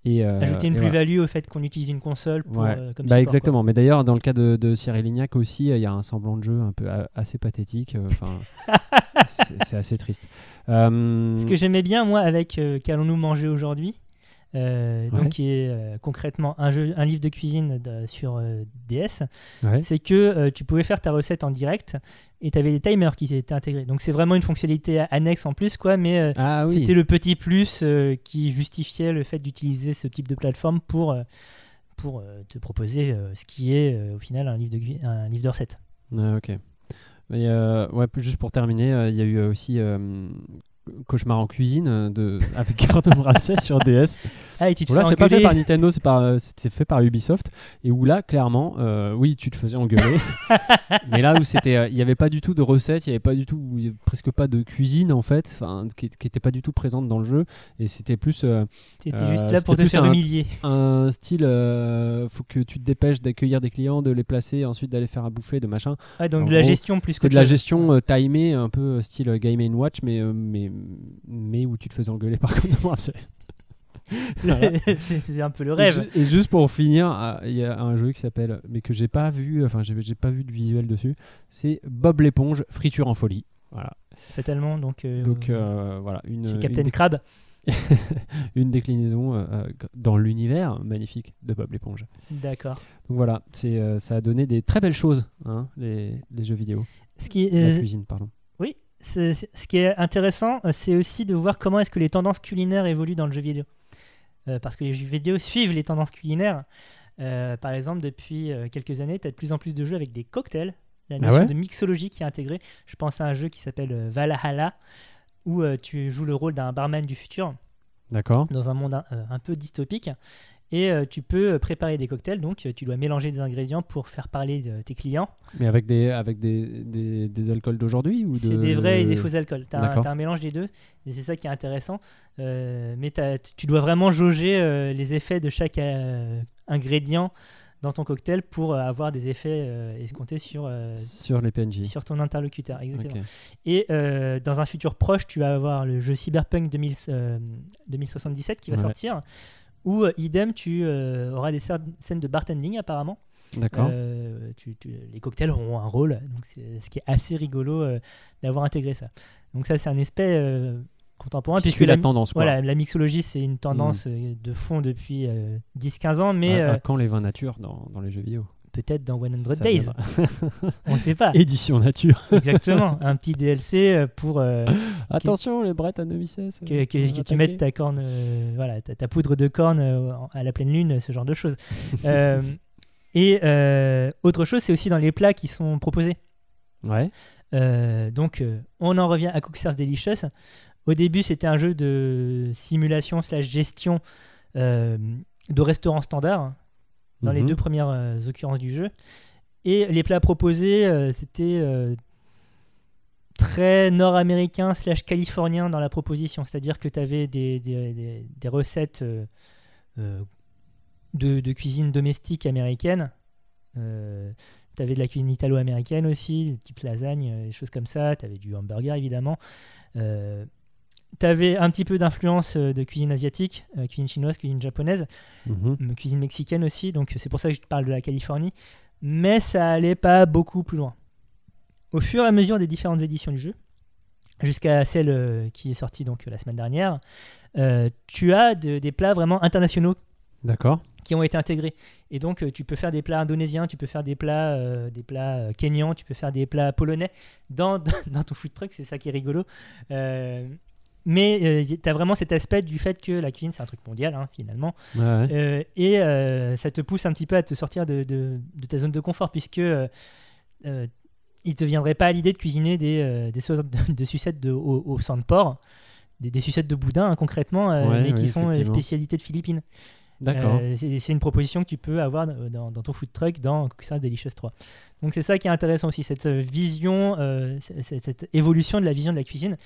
Speaker 2: Et, euh,
Speaker 1: Ajouter une
Speaker 2: voilà.
Speaker 1: plus-value au fait qu'on utilise une console pour,
Speaker 2: Ouais.
Speaker 1: euh, comme
Speaker 2: bah
Speaker 1: support,
Speaker 2: exactement. Mais d'ailleurs, dans le cas de, de Cyril Lignac aussi, euh, il y a un semblant de jeu un peu assez pathétique. c'est assez triste.
Speaker 1: Ce que j'aimais bien, moi, avec Qu'allons-nous manger aujourd'hui euh,
Speaker 2: Ouais.
Speaker 1: donc qui est euh, concrètement un, jeu, un livre de cuisine de- sur euh, DS,
Speaker 2: ouais.
Speaker 1: c'est que tu pouvais faire ta recette en direct et tu avais des timers qui étaient intégrés. Donc c'est vraiment une fonctionnalité annexe en plus, quoi, mais
Speaker 2: Ah oui.
Speaker 1: c'était le petit plus qui justifiait le fait d'utiliser ce type de plateforme pour, pour te proposer ce qui est au final un livre de, un livre de recettes.
Speaker 2: Ah, ok. Mais, euh, ouais, juste pour terminer, euh, il y a eu aussi euh, Cauchemar en cuisine euh, de, avec Gordon Ramsay sur DS.
Speaker 1: Ah, et tu te
Speaker 2: là, c'est pas fait par Nintendo, c'est par, euh, c'était fait par Ubisoft. Et où là, clairement, euh, oui, tu te faisais engueuler. mais là où c'était, euh, il n'y avait pas du tout de recette, il n'y avait pas du tout, il y avait presque pas de cuisine en fait, enfin, qui n'était pas du tout présente dans le jeu. Et c'était plus euh, Euh,
Speaker 1: juste là pour
Speaker 2: c'était
Speaker 1: te faire
Speaker 2: un-
Speaker 1: humilier.
Speaker 2: un style, euh, faut que tu te dépêches d'accueillir des clients, de les placer, ensuite d'aller faire à bouffer, de machin.
Speaker 1: Ouais, donc
Speaker 2: en
Speaker 1: de la
Speaker 2: gros,
Speaker 1: gestion plus que
Speaker 2: C'était de la gestion euh, timée, un peu euh, style euh, Game Watch, mais, euh, mais, mais où tu te faisais engueuler par Ramsay. Voilà.
Speaker 1: c'est un peu le
Speaker 2: Et
Speaker 1: rêve.
Speaker 2: ju- Et, juste pour finir, ah, il y a un jeu qui s'appelle, mais que j'ai pas vu, enfin j'ai pas vu de visuel dessus, c'est Bob l'éponge, friture en folie. Voilà.
Speaker 1: Fatalement, donc, euh,
Speaker 2: Donc euh, voilà, une,
Speaker 1: chez
Speaker 2: une,
Speaker 1: Captain
Speaker 2: déc-
Speaker 1: Crab.
Speaker 2: une déclinaison euh, euh, dans l'univers magnifique de Bob l'éponge.
Speaker 1: D'accord.
Speaker 2: Donc voilà, c'est ça a donné des très belles choses, hein, les, les jeux vidéo,
Speaker 1: Ce qui,
Speaker 2: la cuisine, pardon.
Speaker 1: Ce qui est intéressant, euh, c'est aussi de voir comment est-ce que les tendances culinaires évoluent dans le jeu vidéo. Euh, parce que les jeux vidéo suivent les tendances culinaires. Euh, par exemple, depuis quelques années, tu as de plus en plus de jeux avec des cocktails. La
Speaker 2: Ah
Speaker 1: notion
Speaker 2: ouais?
Speaker 1: de mixologie qui est intégrée. Je pense à un jeu qui s'appelle Valhalla, où tu joues le rôle d'un barman du futur.
Speaker 2: D'accord.
Speaker 1: dans un monde un, un peu dystopique. Et euh, tu peux euh, préparer des cocktails, donc euh, tu dois mélanger des ingrédients pour faire parler de tes clients.
Speaker 2: Mais avec des avec des, des, des alcools d'aujourd'hui ou
Speaker 1: C'est
Speaker 2: de...
Speaker 1: des vrais et des faux alcools. Tu as, un mélange des deux, et c'est ça qui est intéressant. Euh, mais tu dois vraiment jauger euh, les effets de chaque ingrédient dans ton cocktail pour avoir des effets euh, escomptés sur, euh,
Speaker 2: sur les PNJ.
Speaker 1: sur ton interlocuteur. Exactement. Et euh, dans un futur proche, tu vas avoir le jeu Cyberpunk 2000, euh, 2077 qui va
Speaker 2: Ouais.
Speaker 1: sortir, où euh, idem, tu euh, auras des scènes de bartending apparemment.
Speaker 2: D'accord.
Speaker 1: Euh, les cocktails auront un rôle, donc c'est ce qui est assez rigolo euh, d'avoir intégré ça. Donc ça, c'est un aspect euh, contemporain,
Speaker 2: Qui
Speaker 1: puisque
Speaker 2: la
Speaker 1: la,
Speaker 2: tendance, quoi.
Speaker 1: voilà, la mixologie, c'est une tendance euh, de fond depuis euh, 10-15 ans, mais
Speaker 2: à, à quand les vins nature dans, dans les jeux vidéo?
Speaker 1: Peut-être dans 100
Speaker 2: Ça
Speaker 1: Days, on ne sait pas.
Speaker 2: Édition nature.
Speaker 1: Exactement, un petit DLC euh, pour... euh,
Speaker 2: Attention, les brettes à Novicès.
Speaker 1: que, que- que tu mettes ta corne, euh, voilà, ta, ta poudre de corne euh, à la pleine lune, ce genre de choses. Euh, et euh, autre chose, c'est aussi dans les plats qui sont proposés.
Speaker 2: Ouais.
Speaker 1: Euh, donc, euh, on en revient à Cook Serve Delicious. Au début, c'était un jeu de simulation slash gestion euh, de restaurant standard dans les
Speaker 2: Mhm.
Speaker 1: deux premières euh, occurrences du jeu. Et les plats proposés, euh, c'était euh, très nord-américain slash californien dans la proposition. C'est-à-dire que tu avais des, des- des- des recettes de, de cuisine domestique américaine. tu avais de la cuisine italo-américaine aussi, type lasagne, euh, des choses comme ça. Tu avais du hamburger évidemment. Tu avais un petit peu d'influence euh, de cuisine asiatique, euh, cuisine chinoise, cuisine japonaise,
Speaker 2: Mhm.
Speaker 1: cuisine mexicaine aussi. Donc c'est pour ça que je te parle de la Californie. Mais ça allait pas beaucoup plus loin. Au fur et à mesure des différentes éditions du jeu, jusqu'à celle euh, qui est sortie donc la semaine dernière, euh, tu as de- des plats vraiment internationaux
Speaker 2: D'accord.
Speaker 1: qui ont été intégrés. Et donc, tu peux faire des plats indonésiens, tu peux faire des plats, euh, des plats kenyans, tu peux faire des plats polonais dans, dans ton food truck, c'est ça qui est rigolo. Euh, mais tu as vraiment cet aspect du fait que la cuisine, c'est un truc mondial, hein, finalement.
Speaker 2: Ouais.
Speaker 1: Euh, et euh, ça te pousse un petit peu à te sortir de, de- de ta zone de confort, puisque euh, euh, il te viendrait pas à l'idée de cuisiner des, euh, des sortes de, de sucettes de, au, au sang de porc, des, des sucettes de boudin hein, concrètement, euh,
Speaker 2: Ouais,
Speaker 1: mais qui
Speaker 2: ouais,
Speaker 1: sont les
Speaker 2: effectivement.
Speaker 1: spécialités de Philippines.
Speaker 2: D'accord.
Speaker 1: Euh, c'est une proposition que tu peux avoir dans, dans ton food truck dans Cookstars Delicious 3. Donc c'est ça qui est intéressant aussi, cette vision, euh, cette évolution de la vision de la cuisine,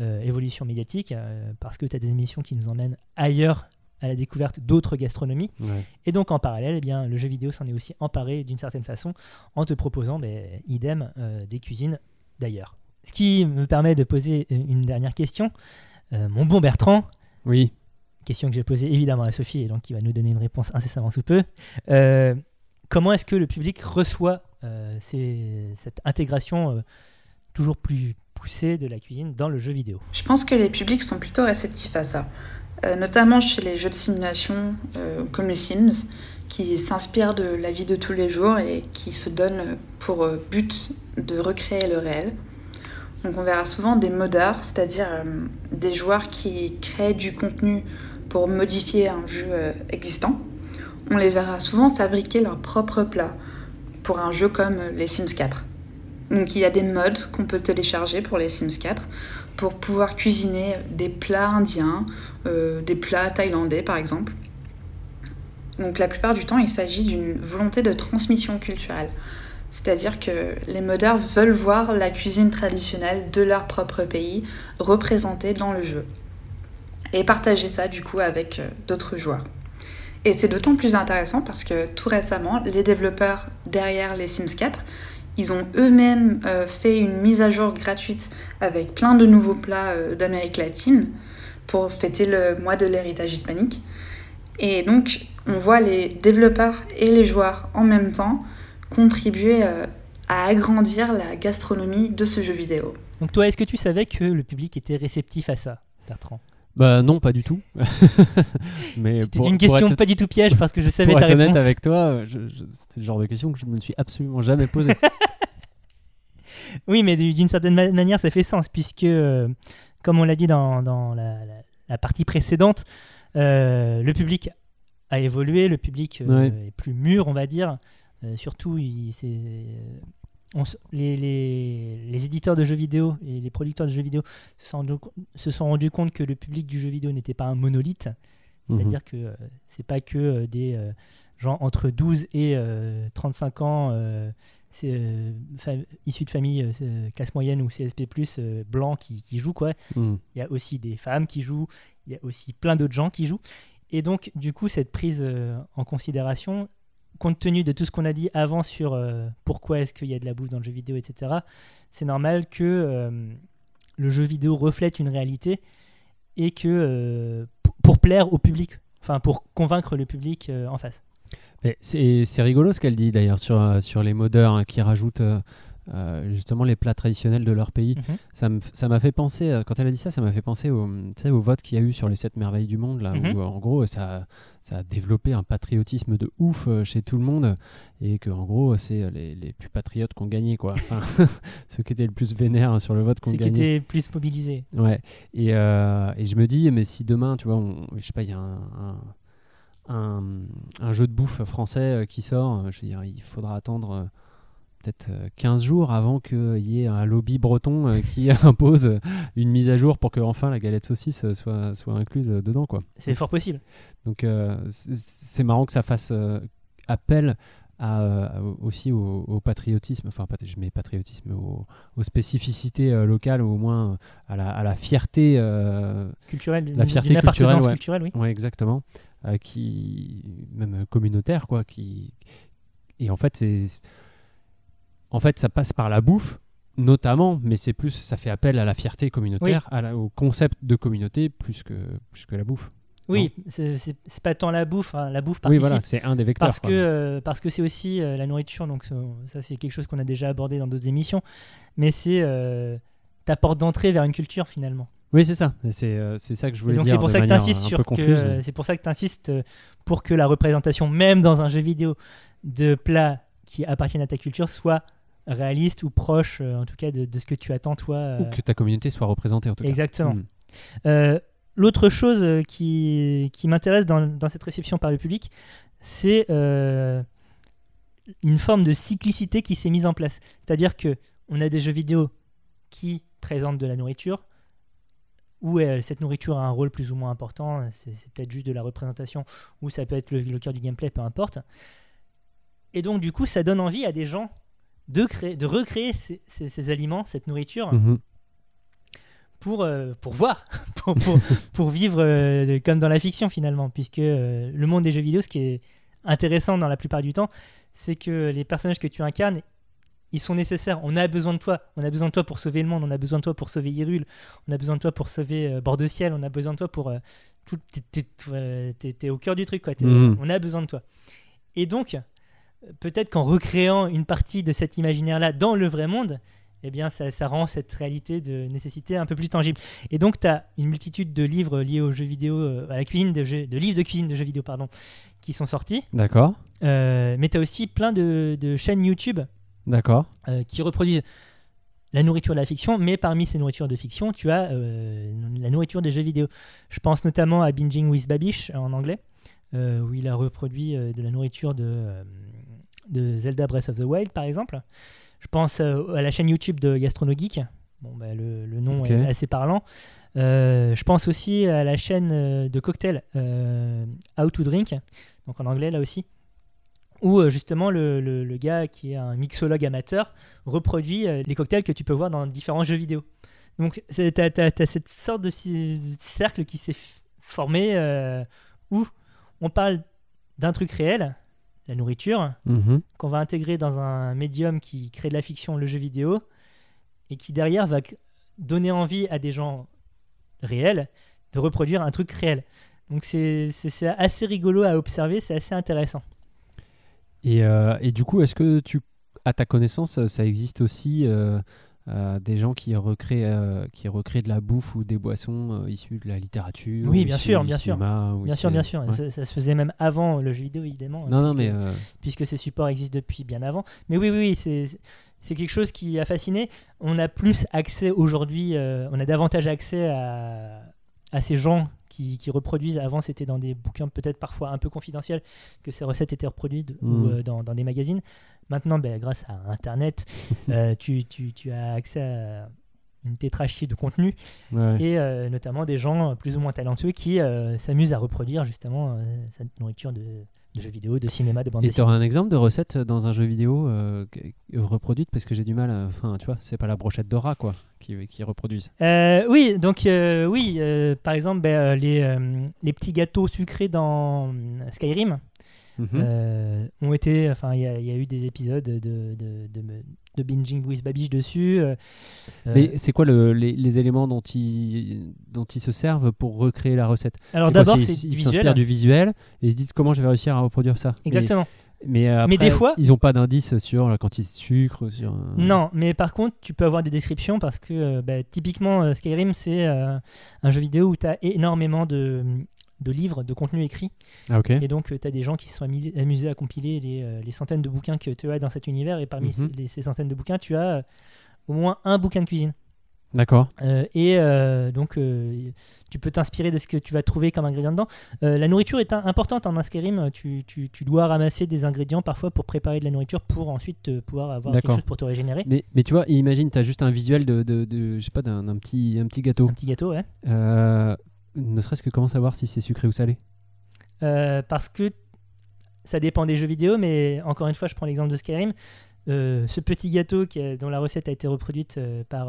Speaker 1: euh, évolution médiatique, euh, parce que tu as des émissions qui nous emmènent ailleurs à la découverte d'autres gastronomies.
Speaker 2: Ouais.
Speaker 1: Et donc en parallèle, eh bien, le jeu vidéo s'en est aussi emparé d'une certaine façon en te proposant ben, idem euh, des cuisines d'ailleurs. Ce qui me permet de poser une dernière question. Euh, mon bon Bertrand,
Speaker 2: Oui.
Speaker 1: Question que j'ai posée évidemment à Sophie et donc qui va nous donner une réponse incessamment sous peu. Euh, comment est-ce que le public reçoit euh, cette intégration euh, toujours plus poussée de la cuisine dans le jeu vidéo?
Speaker 5: Je pense que les publics sont plutôt réceptifs à ça, notamment chez les jeux de simulation comme les Sims, qui s'inspirent de la vie de tous les jours et qui se donnent pour but de recréer le réel. Donc on verra souvent des modeurs, c'est-à-dire des joueurs qui créent du contenu pour modifier un jeu euh, existant. On les verra souvent fabriquer leurs propres plats pour un jeu comme euh, les Sims 4. Donc il y a des modes qu'on peut télécharger pour les Sims 4 pour pouvoir cuisiner des plats indiens, euh, des plats thaïlandais par exemple. Donc la plupart du temps, il s'agit d'une volonté de transmission culturelle. C'est-à-dire que les modeurs veulent voir la cuisine traditionnelle de leur propre pays représentée dans le jeu. Et partager ça du coup avec euh, d'autres joueurs. Et c'est d'autant plus intéressant parce que tout récemment, les développeurs derrière les Sims 4, ils ont eux-mêmes euh, fait une mise à jour gratuite avec plein de nouveaux plats euh, d'Amérique latine pour fêter le mois de l'héritage hispanique. Et donc, on voit les développeurs et les joueurs en même temps contribuer à agrandir la gastronomie de ce jeu vidéo.
Speaker 1: Donc toi, est-ce que tu savais que le public était réceptif à ça, Bertrand?
Speaker 2: Bah non, pas du tout. Mais
Speaker 1: C'était une question
Speaker 2: être-
Speaker 1: pas du tout piège parce que je savais
Speaker 2: Pour
Speaker 1: ta
Speaker 2: être honnête avec toi, je- je- c'est le genre de question que je me suis absolument jamais posée.
Speaker 1: Oui, mais du- d'une certaine ma- manière, ça fait sens, puisque, euh, comme on l'a dit dans, dans la, la- la partie précédente, euh, le public a évolué, le public euh,
Speaker 2: Ouais.
Speaker 1: est plus mûr, on va dire. Surtout, il- c'est- on les, les- les éditeurs de jeux vidéo et les producteurs de jeux vidéo se sont, rendus, compte que le public du jeu vidéo n'était pas un monolithe.
Speaker 2: Mhm.
Speaker 1: C'est-à-dire que euh, c'est pas que euh, des euh, gens entre 12 et euh, 35 ans euh, fa- issus de familles classe moyenne ou CSP+, blancs qui, qui jouent. Quoi.
Speaker 2: Hmm.
Speaker 1: Il y a aussi des femmes qui jouent, il y a aussi plein d'autres gens qui jouent. Et donc, du coup, cette prise en considération, compte tenu de tout ce qu'on a dit avant sur euh, pourquoi est-ce qu'il y a de la bouffe dans le jeu vidéo, etc., c'est normal que euh, le jeu vidéo reflète une réalité et que euh, pour, plaire au public, enfin pour convaincre le public en face.
Speaker 2: C'est rigolo ce qu'elle dit d'ailleurs sur, sur les modeurs hein, qui rajoutent euh, justement les plats traditionnels de leur pays.
Speaker 1: Mhm.
Speaker 2: Ça m'a fait penser, euh, quand elle a dit ça, ça m'a fait penser au, au vote qu'il y a eu sur les 7 merveilles du monde, là,
Speaker 1: Mhm.
Speaker 2: où euh, en gros ça, ça a développé un patriotisme de ouf euh, chez tout le monde, et que en gros c'est les, les plus patriotes qui ont gagné, quoi. Enfin, ceux qui étaient le plus vénères hein, sur le vote qui ont
Speaker 1: Ceux qui
Speaker 2: gagné.
Speaker 1: étaient plus mobilisés.
Speaker 2: Ouais. Et, et je me dis, mais si demain, tu vois, on- je sais pas, il y a un, un, un- un jeu de bouffe français euh, qui sort, euh, je veux dire, il faudra attendre peut-être euh, 15 jours avant qu'il y ait un lobby breton euh, qui impose euh, une mise à jour pour que enfin la galette saucisse euh, soit, soit incluse euh, dedans, quoi.
Speaker 1: C'est fort possible.
Speaker 2: Donc euh, c'est marrant que ça fasse euh, appel à, euh, aussi au, au patriotisme, enfin je mets patriotisme, au- aux spécificités euh, locales, ou au moins euh, à la, à la fierté. euh,
Speaker 1: Culturelle,
Speaker 2: La fierté culturelle, ouais.
Speaker 1: culturelle, oui.
Speaker 2: Ouais, exactement. euh, qui même communautaire, quoi. Qui et en fait c'est en fait ça passe par la bouffe notamment, mais c'est plus ça fait appel à la fierté communautaire, à la- au concept de communauté plus que plus que la bouffe.
Speaker 1: Oui, c'est pas tant la bouffe, hein, la bouffe
Speaker 2: Oui, voilà, c'est un des vecteurs.
Speaker 1: parce que euh, parce que c'est aussi euh, la nourriture donc ça, c'est quelque chose qu'on a déjà abordé dans d'autres émissions mais c'est euh, ta porte d'entrée vers une culture finalement
Speaker 2: Oui, c'est ça. C'est ça que je voulais
Speaker 1: donc
Speaker 2: dire.
Speaker 1: c'est pour ça que tu insistes sur c'est pour ça que tu pour que la représentation même dans un jeu vidéo de plats qui appartiennent à ta culture soit réaliste ou proche euh, en tout cas de, de ce que tu attends toi euh,
Speaker 2: Ou que ta communauté soit représentée en tout cas.
Speaker 1: exactement
Speaker 2: Mm.
Speaker 1: Euh, L'autre chose qui, qui m'intéresse dans, dans cette réception par le public, c'est une forme de cyclicité qui s'est mise en place. C'est-à-dire que on a des jeux vidéo qui présentent de la nourriture, où cette nourriture a un rôle plus ou moins important, c'est c'est peut-être juste de la représentation, ou ça peut être le, le cœur du gameplay, peu importe. Et donc du coup, ça donne envie à des gens de, créer, de recréer ces, ces- ces aliments, cette nourriture,
Speaker 2: Mhm.
Speaker 1: pour, euh, pour voir, pour, pour, pour vivre euh, comme dans la fiction finalement, puisque euh, le monde des jeux vidéo, ce qui est intéressant dans la plupart du temps, c'est que les personnages que tu incarnes, ils sont nécessaires. On a besoin de toi. On a besoin de toi pour sauver le monde. On a besoin de toi pour sauver Hyrule. On a besoin de toi pour sauver Bord de Ciel. On a besoin de toi pour... t'es, au cœur du truc. Quoi.
Speaker 2: Mhm.
Speaker 1: On a besoin de toi. Et donc, peut-être qu'en recréant une partie de cet imaginaire-là dans le vrai monde, eh bien, ça, ça rend cette réalité de nécessité un peu plus tangible. Et donc, tu as une multitude de livres liés aux jeux vidéo, euh, à la cuisine, de, jeux, de livres de cuisine de jeux vidéo, pardon, qui sont sortis.
Speaker 2: D'accord.
Speaker 1: Euh, mais tu as aussi plein de, de chaînes YouTube
Speaker 2: D'accord.
Speaker 1: euh, qui reproduisent la nourriture de la fiction, mais parmi ces nourritures de fiction, tu as la nourriture des jeux vidéo. Je pense notamment à Binging with Babish en anglais, où il a reproduit de la nourriture de, de Zelda Breath of the Wild, par exemple. Je pense euh, à la chaîne YouTube de Gastrono Geek. Bon, bah, le, le nom est assez parlant. Euh, je pense aussi à la chaîne euh, de cocktails euh, How to Drink, donc en anglais là aussi, où justement le, le- le gars qui est un mixologue amateur reproduit les cocktails que tu peux voir dans différents jeux vidéo. Donc tu as, cette sorte de cercle qui s'est formé où on parle d'un truc réel, la nourriture,
Speaker 2: Mhm.
Speaker 1: qu'on va intégrer dans un médium qui crée de la fiction, le jeu vidéo, et qui derrière va donner envie à des gens réels de reproduire un truc réel. Donc c'est assez rigolo à observer, c'est assez intéressant.
Speaker 2: Et, euh, et du coup, est-ce que tu, à ta connaissance, ça existe aussi euh, euh, des gens qui recréent, euh, qui recréent de la bouffe ou des boissons euh, issues de la littérature
Speaker 1: Oui,
Speaker 2: ou
Speaker 1: bien sûr, bien sûr.
Speaker 2: cinéma,
Speaker 1: Bien sûr, bien sûr.
Speaker 2: Ouais.
Speaker 1: Ça, ça se faisait même avant le jeu vidéo, évidemment.
Speaker 2: Non, non,
Speaker 1: puisque-
Speaker 2: mais euh,
Speaker 1: puisque ces supports existent depuis bien avant. Mais oui, oui, oui, c'est c'est quelque chose qui a fasciné. On a plus accès aujourd'hui, on a davantage accès à, à ces gens qui, qui reproduisent. Avant, c'était dans des bouquins peut-être parfois un peu confidentiels que ces recettes étaient reproduites ou
Speaker 2: Mm.
Speaker 1: euh, dans, dans des magazines. Maintenant, ben, grâce à Internet, euh, tu, tu- tu as accès à une tétrachie de contenu
Speaker 2: ouais.
Speaker 1: et euh, notamment des gens plus ou moins talentueux qui s'amusent à reproduire justement cette nourriture de, de jeux vidéo, de cinéma, de bande
Speaker 2: Et tu
Speaker 1: dessinée.
Speaker 2: aurais un exemple de recette dans un jeu vidéo euh, reproduite? Parce que j'ai du mal. à- Enfin, tu vois, c'est pas la brochette de rat quoi qui, qui reproduisent.
Speaker 1: Euh, oui, donc euh, oui, euh, par exemple, ben, les, les petits gâteaux sucrés dans euh,
Speaker 2: Mhm.
Speaker 1: euh, ont été, enfin, il y, a- il y a eu des épisodes de, de, de, de Binging with Babish dessus. euh, euh,
Speaker 2: Mais c'est quoi le- les, les éléments dont ils, dont ils se servent pour recréer la recette
Speaker 1: alors d'abord,
Speaker 2: ils- s'inspirent du visuel et ils se disent comment je vais réussir à reproduire ça.
Speaker 1: Exactement.
Speaker 2: Mais,
Speaker 1: Mais des fois-
Speaker 2: ils n'ont pas d'indice sur la quantité de sucre. Sur,
Speaker 1: Non, mais par contre, tu peux avoir des descriptions parce que euh, bah, typiquement euh, Skyrim, c'est euh, un jeu vidéo où tu as énormément de, de livres, de contenu écrit.
Speaker 2: Ah.
Speaker 1: Et donc, tu as des gens qui se sont amusés à compiler les, euh, les centaines de bouquins que tu as dans cet univers. Et parmi
Speaker 2: Mhm.
Speaker 1: ces, les- ces centaines de bouquins, tu as euh, au moins un bouquin de cuisine.
Speaker 2: D'accord.
Speaker 1: Euh, et euh, donc, euh, tu peux t'inspirer de ce que tu vas trouver comme ingrédient dedans. Euh, la nourriture est importante en Skyrim. Tu, tu- tu dois ramasser des ingrédients parfois pour préparer de la nourriture pour ensuite euh, pouvoir avoir quelque chose pour te régénérer.
Speaker 2: Mais, mais tu vois, imagine, tu as juste un visuel de, de, de- je sais pas, d'un d'un petit, un petit gâteau.
Speaker 1: Un petit gâteau, ouais.
Speaker 2: Ne serait-ce que comment savoir si c'est sucré ou salé?
Speaker 1: Euh, parce que ça dépend des jeux vidéo, mais encore une fois, je prends l'exemple de Skyrim. Euh, ce petit gâteau qui a- dont la recette a été reproduite euh, par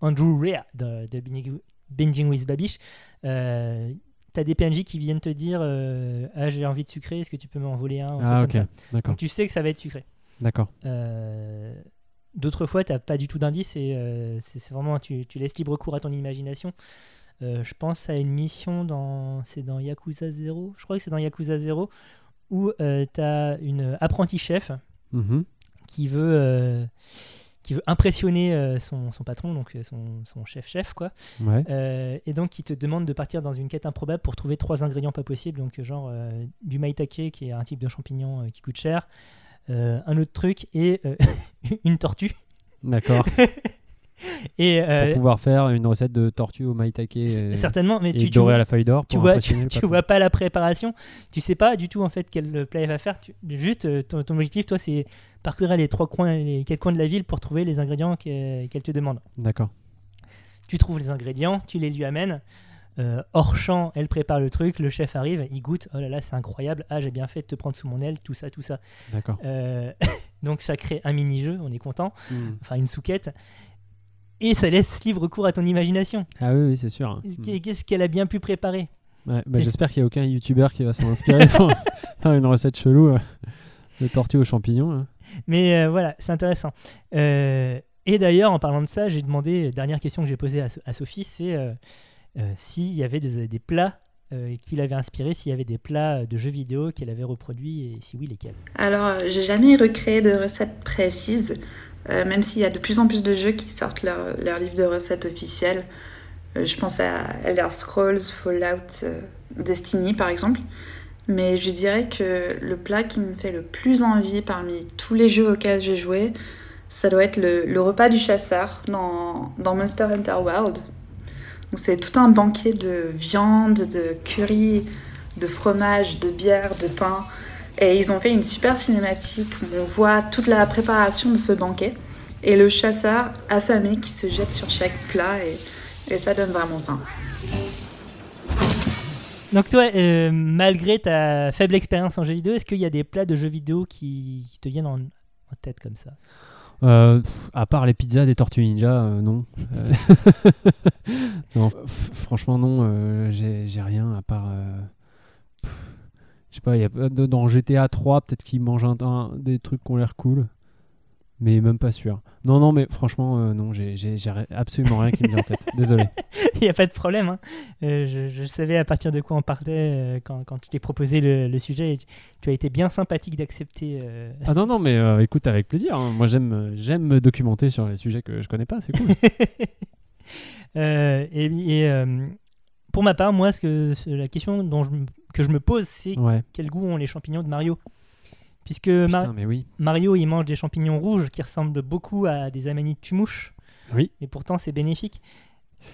Speaker 1: Andrew Rea de, de Binging- with Babish, t'as des PNJ qui viennent te dire Ah, j'ai envie de sucré, est-ce que tu peux m'en voler un
Speaker 2: Ah, ok. D'accord.
Speaker 1: Donc tu sais que ça va être sucré.
Speaker 2: D'accord.
Speaker 1: D'autres fois, t'as pas du tout d'indice et c'est c'est vraiment tu, tu laisses libre cours à ton imagination. Euh, je pense à une mission dans c'est dans Yakuza 0, je crois que c'est dans Yakuza 0 où euh, t'as une apprentie chef
Speaker 2: Mhm.
Speaker 1: qui veut euh, qui veut impressionner euh, son, son patron donc son, son chef chef quoi
Speaker 2: Ouais.
Speaker 1: Euh, et donc qui te demande de partir dans une quête improbable pour trouver trois ingrédients pas possibles donc genre euh, du maitake qui est un type de champignon euh, qui coûte cher un autre truc et une tortue
Speaker 2: D'accord.
Speaker 1: et
Speaker 2: Pour
Speaker 1: euh,
Speaker 2: pouvoir faire une recette de tortue au maitake et,
Speaker 1: certainement mais
Speaker 2: et
Speaker 1: tu, tu
Speaker 2: doré
Speaker 1: vois,
Speaker 2: à la feuille d'or
Speaker 1: tu
Speaker 2: pour
Speaker 1: vois, tu, tu vois pas la préparation tu sais pas du tout en fait quel plat il va faire tu- juste euh, ton, ton objectif toi c'est parcourir les trois coins les quatre coins de la ville pour trouver les ingrédients que- qu'elle te demande
Speaker 2: D'accord.
Speaker 1: tu trouves les ingrédients, tu les lui amènes. Euh, hors champ, elle prépare le truc, le chef arrive, il goûte, oh là là, c'est incroyable, ah j'ai bien fait de te prendre sous mon aile, tout ça, tout ça.
Speaker 2: D'accord.
Speaker 1: Euh, donc ça crée un mini-jeu, on est content,
Speaker 2: Mhm.
Speaker 1: enfin une souquette, et ça laisse libre cours à ton imagination.
Speaker 2: Ah oui, oui, c'est sûr.
Speaker 1: Qu'est- Qu'est-ce qu'elle a bien pu préparer
Speaker 2: Ouais, bah, J'espère qu'il n'y a aucun youtubeur qui va s'en inspirer pour faire une recette chelou euh, de tortue aux champignons. hein.
Speaker 1: Mais euh, voilà, c'est intéressant. Euh, et d'ailleurs, en parlant de ça, j'ai demandé, dernière question que j'ai posée à, So- à Sophie, c'est euh, euh, s'il y avait des, des plats euh, qui l'avaient inspiré, s'il y avait des plats de jeux vidéo qu'elle avait reproduits, et si oui, lesquels?
Speaker 5: Alors, j'ai jamais recréé de recettes précises, euh, même s'il y a de plus en plus de jeux qui sortent leur, leur livre de recettes officiel. Euh, je pense à Elder Scrolls, Fallout, euh, Destiny par exemple. Mais je dirais que le plat qui me fait le plus envie parmi tous les jeux auxquels j'ai joué, ça doit être le, repas du chasseur dans, dans Monster Hunter World. C'est tout un banquet de viande, de curry, de fromage, de bière, de pain. Et ils ont fait une super cinématique où on voit toute la préparation de ce banquet et le chasseur affamé qui se jette sur chaque plat et, et ça donne vraiment faim.
Speaker 1: Donc toi, euh, malgré ta faible expérience en jeux vidéo, est-ce qu'il y a des plats de jeux vidéo qui, qui te viennent en, en tête comme ça?
Speaker 2: Euh, à part les pizzas des Tortues Ninja, euh, non. Franchement, non. euh, j'ai j'ai rien à part. Je sais pas, il y a, dans GTA 3, peut-être qu'ils mangent un, un- des trucs qui ont l'air cool. Mais même pas sûr. Non, non, mais franchement, euh, non, j'ai j'ai- j'ai ri- absolument rien qui me vient en tête. Désolé.
Speaker 1: Il n'y a pas de problème. hein. Euh, je, je savais à partir de quoi on parlait euh, quand, quand tu t'ai proposé le, le sujet. Et tu, tu as été bien sympathique d'accepter.
Speaker 2: Ah non, non, mais écoute, avec plaisir. hein. Moi, j'aime j'aime me documenter sur les sujets que je connais pas, c'est cool.
Speaker 1: Et et, pour ma part, moi, ce que, ce- la question dont je, me- que je me pose, c'est
Speaker 2: Ouais.
Speaker 1: quel goût ont les champignons de Mario? Puisque
Speaker 2: mais oui.
Speaker 1: Mario, il mange des champignons rouges qui ressemblent beaucoup à des amanites tumouches.
Speaker 2: Oui.
Speaker 1: Et pourtant, c'est bénéfique.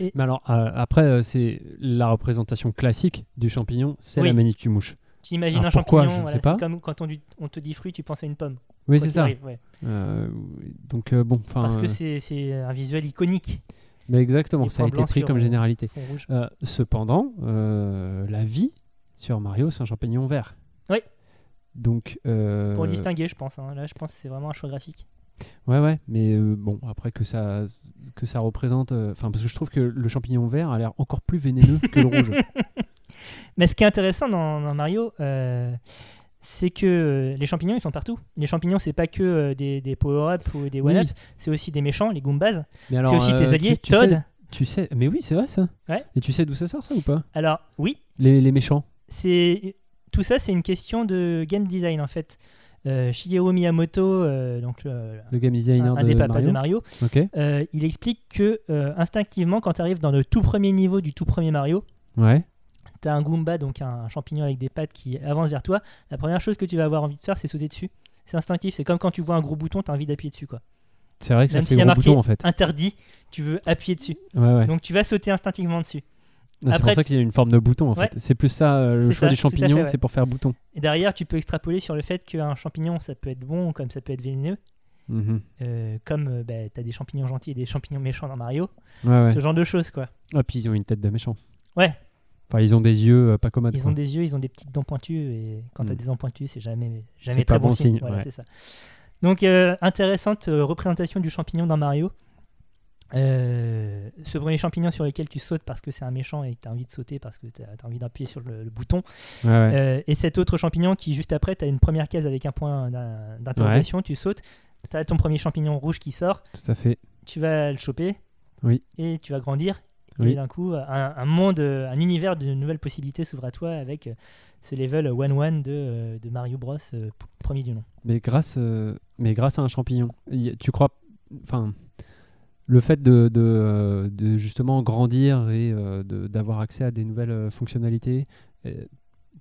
Speaker 2: Mais alors, euh, après, euh, c'est la représentation classique du champignon, c'est
Speaker 1: Oui.
Speaker 2: la manicule-mouche.
Speaker 1: Tu imagines
Speaker 2: Alors
Speaker 1: un
Speaker 2: pourquoi,
Speaker 1: champignon,
Speaker 2: je
Speaker 1: voilà,
Speaker 2: sais pas.
Speaker 1: c'est comme quand on, te dit fruit, tu penses à une pomme.
Speaker 2: Oui, c'est ça.
Speaker 1: arrive, ouais.
Speaker 2: Euh, donc, euh, bon.
Speaker 1: Parce que c'est un visuel iconique.
Speaker 2: Mais exactement,
Speaker 1: les
Speaker 2: ça a été pris comme
Speaker 1: euh,
Speaker 2: généralité. Euh, cependant, euh, la vie sur Mario, c'est un champignon vert.
Speaker 1: Oui.
Speaker 2: Donc. euh,
Speaker 1: Pour le distinguer, je pense. hein. Là, je pense que c'est vraiment un choix graphique.
Speaker 2: Ouais, ouais, mais bon, après que ça, que ça représente. Enfin, parce que je trouve que le champignon vert a l'air encore plus vénéneux que le rouge.
Speaker 1: Mais ce qui est intéressant dans, dans Mario, c'est que euh, les champignons, ils sont partout. Les champignons, c'est pas que euh, des, des power-up ou des
Speaker 2: Oui.
Speaker 1: one-up, c'est aussi des méchants, les Goombas. C'est aussi tes
Speaker 2: euh,
Speaker 1: alliés,
Speaker 2: tu, tu
Speaker 1: Todd.
Speaker 2: sais, tu sais, mais oui, c'est vrai ça.
Speaker 1: Ouais.
Speaker 2: Et tu sais d'où ça sort ça ou pas?
Speaker 1: Alors, oui,
Speaker 2: les, les méchants.
Speaker 1: c'est tout ça, c'est une question de game design en fait. Euh, Shigeru Miyamoto, euh, donc euh,
Speaker 2: Le game designer
Speaker 1: un, un
Speaker 2: de
Speaker 1: des papas
Speaker 2: Mario.
Speaker 1: de Mario, il explique que instinctivement, quand tu arrives dans le tout premier niveau du tout premier Mario,
Speaker 2: Ouais.
Speaker 1: Tu as un Goomba, donc un, champignon avec des pattes qui avance vers toi. La première chose que tu vas avoir envie de faire, c'est sauter dessus. C'est instinctif, c'est comme quand tu vois un gros bouton, tu as envie d'appuyer dessus. quoi.
Speaker 2: C'est vrai que ça
Speaker 1: Même
Speaker 2: fait
Speaker 1: s'il y a
Speaker 2: gros
Speaker 1: marqué
Speaker 2: bouton en fait.
Speaker 1: interdit, tu veux appuyer dessus.
Speaker 2: Ouais, ouais.
Speaker 1: Donc tu vas sauter instinctivement dessus.
Speaker 2: Non, c'est pour ça qu'il y a une forme de bouton en
Speaker 1: Ouais.
Speaker 2: fait. C'est plus ça, euh, le choix
Speaker 1: ça,
Speaker 2: du
Speaker 1: fait,
Speaker 2: champignon, c'est pour faire bouton.
Speaker 1: Et derrière, tu peux extrapoler sur le fait qu'un champignon, ça peut être bon comme ça peut être vénéneux.
Speaker 2: Mhm.
Speaker 1: Euh, comme euh, bah, tu as des champignons gentils et des champignons méchants dans Mario. Ce genre de choses, quoi.
Speaker 2: Ah, puis ils ont une tête de méchant.
Speaker 1: Ouais.
Speaker 2: Enfin, ils ont des yeux euh, pas commodes.
Speaker 1: Ils ont des yeux, ils ont des petites dents pointues et quand tu as
Speaker 2: Mm.
Speaker 1: des dents pointues, c'est jamais, jamais très
Speaker 2: pas
Speaker 1: bon,
Speaker 2: bon
Speaker 1: signe.
Speaker 2: signe,
Speaker 1: Voilà,
Speaker 2: ouais.
Speaker 1: c'est ça. Donc euh, intéressante euh, représentation du champignon dans Mario. Ce premier champignon sur lequel tu sautes parce que c'est un méchant et que tu as envie de sauter parce que tu as, envie d'appuyer sur le, le bouton.
Speaker 2: Ouais, ouais.
Speaker 1: Et cet autre champignon qui, juste après, tu as une première case avec un point d'in- d'interrogation, tu sautes, tu as ton premier champignon rouge qui sort,
Speaker 2: Tout à fait.
Speaker 1: tu vas le choper
Speaker 2: Oui.
Speaker 1: et tu vas grandir.
Speaker 2: Oui.
Speaker 1: Et d'un coup, un, un monde, euh, un univers de nouvelles possibilités s'ouvre à toi avec euh, ce level 1-1 de, euh, de Mario Bros, premier du nom.
Speaker 2: Mais grâce, euh, mais grâce à un champignon, y- tu crois, enfin, le fait de, de, de justement grandir et d'avoir accès à des nouvelles fonctionnalités,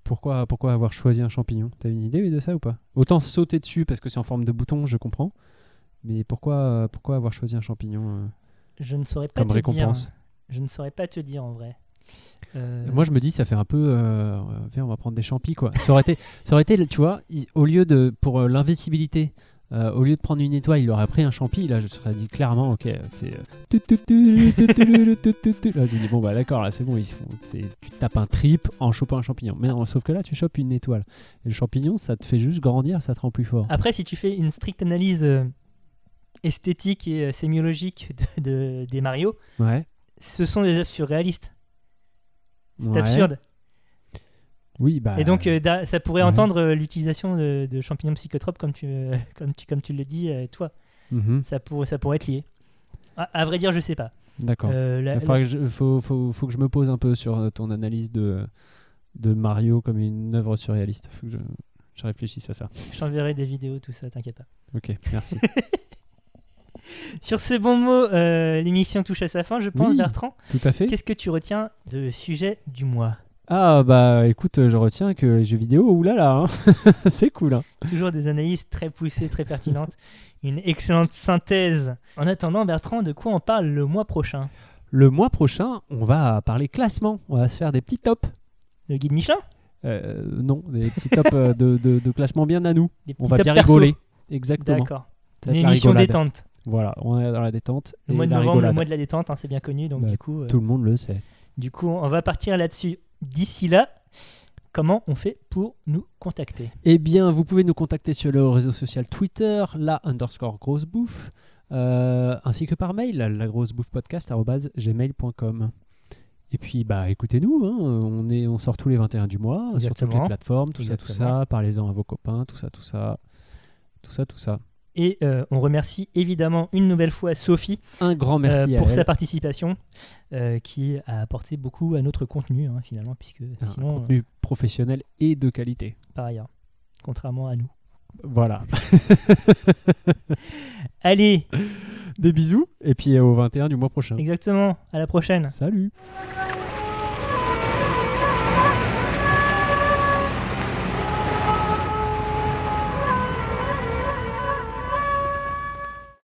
Speaker 2: pourquoi, pourquoi avoir choisi un champignon? T'as une idée de ça ou pas? Autant sauter dessus parce que c'est en forme de bouton, je comprends. Mais pourquoi, pourquoi avoir choisi un champignon euh
Speaker 1: Je ne saurais pas
Speaker 2: Comme
Speaker 1: te
Speaker 2: récompense?
Speaker 1: dire. Je ne saurais pas te dire en vrai. Euh...
Speaker 2: Moi, je me dis, ça fait un peu. Euh, on va prendre des champis, quoi. Ça aurait été, ça aurait été tu vois, au lieu de. Pour l'invisibilité, euh, au lieu de prendre une étoile, il aurait pris un champi. Là, je serais dit clairement, ok, c'est. là, je dis, bon, bah d'accord, là, c'est bon, ils font, tu tapes un trip en chopant un champignon. Mais non, sauf que là, tu chopes une étoile. Et le champignon, ça te fait juste grandir, ça te rend plus fort.
Speaker 1: Après, si tu fais une stricte analyse esthétique et sémiologique de, de, des Mario,
Speaker 2: ouais
Speaker 1: ce sont des œuvres surréalistes. C'est
Speaker 2: Ouais.
Speaker 1: absurde.
Speaker 2: Oui, bah.
Speaker 1: Et donc, euh, da- ça pourrait
Speaker 2: ouais.
Speaker 1: entendre euh, l'utilisation de, de champignons psychotropes, comme tu, euh, comme tu, comme tu le dis, toi.
Speaker 2: mhm,
Speaker 1: Ça, pour- ça pourrait être lié. À, à vrai dire, je sais pas.
Speaker 2: D'accord. Il faut, faut, faut que je me pose un peu sur ton analyse de, de Mario comme une œuvre surréaliste. Faut que je, je réfléchisse à ça.
Speaker 1: je t'enverrai des vidéos, tout ça, t'inquiète pas.
Speaker 2: Ok, merci.
Speaker 1: Sur ces bons mots, euh, l'émission touche à sa fin, je pense,
Speaker 2: Oui.
Speaker 1: Bertrand.
Speaker 2: Tout à fait.
Speaker 1: Qu'est-ce que tu retiens de sujet du mois?
Speaker 2: Ah bah écoute, je retiens que les jeux vidéo, oulala, hein. c'est cool. Hein.
Speaker 1: Toujours des analyses très poussées, très pertinentes. Une excellente synthèse. En attendant, Bertrand, de quoi on parle le mois prochain?
Speaker 2: Le mois prochain, on va parler classement. On va se faire des petits tops.
Speaker 1: Le guide Michelin?
Speaker 2: Euh, non, des petits tops euh, de, de, de classement bien à nous.
Speaker 1: Des
Speaker 2: On va bien
Speaker 1: perso.
Speaker 2: rigoler. Exactement.
Speaker 1: D'accord. Une émission
Speaker 2: rigolade.
Speaker 1: détente.
Speaker 2: Voilà, on est dans la détente.
Speaker 1: Le mois de novembre, le mois de la détente, hein, c'est bien connu. Donc
Speaker 2: Bah,
Speaker 1: du coup, euh,
Speaker 2: Tout le monde le sait.
Speaker 1: du coup, on va partir là-dessus. D'ici là, comment on fait pour nous contacter?
Speaker 2: Eh bien, vous pouvez nous contacter sur le réseau social Twitter, la underscore grosse bouffe, euh, ainsi que par mail, la grosse bouffe podcast gmail.com. Et puis, bah, écoutez-nous, hein, on, est, on sort tous les 21 du mois sur toutes les plateformes, tout ça, tout ça. Parlez-en à vos copains, tout ça, tout ça. Tout ça, tout ça.
Speaker 1: Et euh, on remercie évidemment une nouvelle fois Sophie
Speaker 2: Un grand merci
Speaker 1: euh,
Speaker 2: à
Speaker 1: pour
Speaker 2: elle.
Speaker 1: sa participation, euh, qui a apporté beaucoup à notre contenu, hein, finalement, puisque
Speaker 2: Un
Speaker 1: sinon,
Speaker 2: contenu professionnel et de qualité.
Speaker 1: par ailleurs, contrairement à nous.
Speaker 2: Voilà.
Speaker 1: Allez,
Speaker 2: Des bisous. Et puis, au 21 du mois prochain.
Speaker 1: exactement, à la prochaine.
Speaker 2: Salut.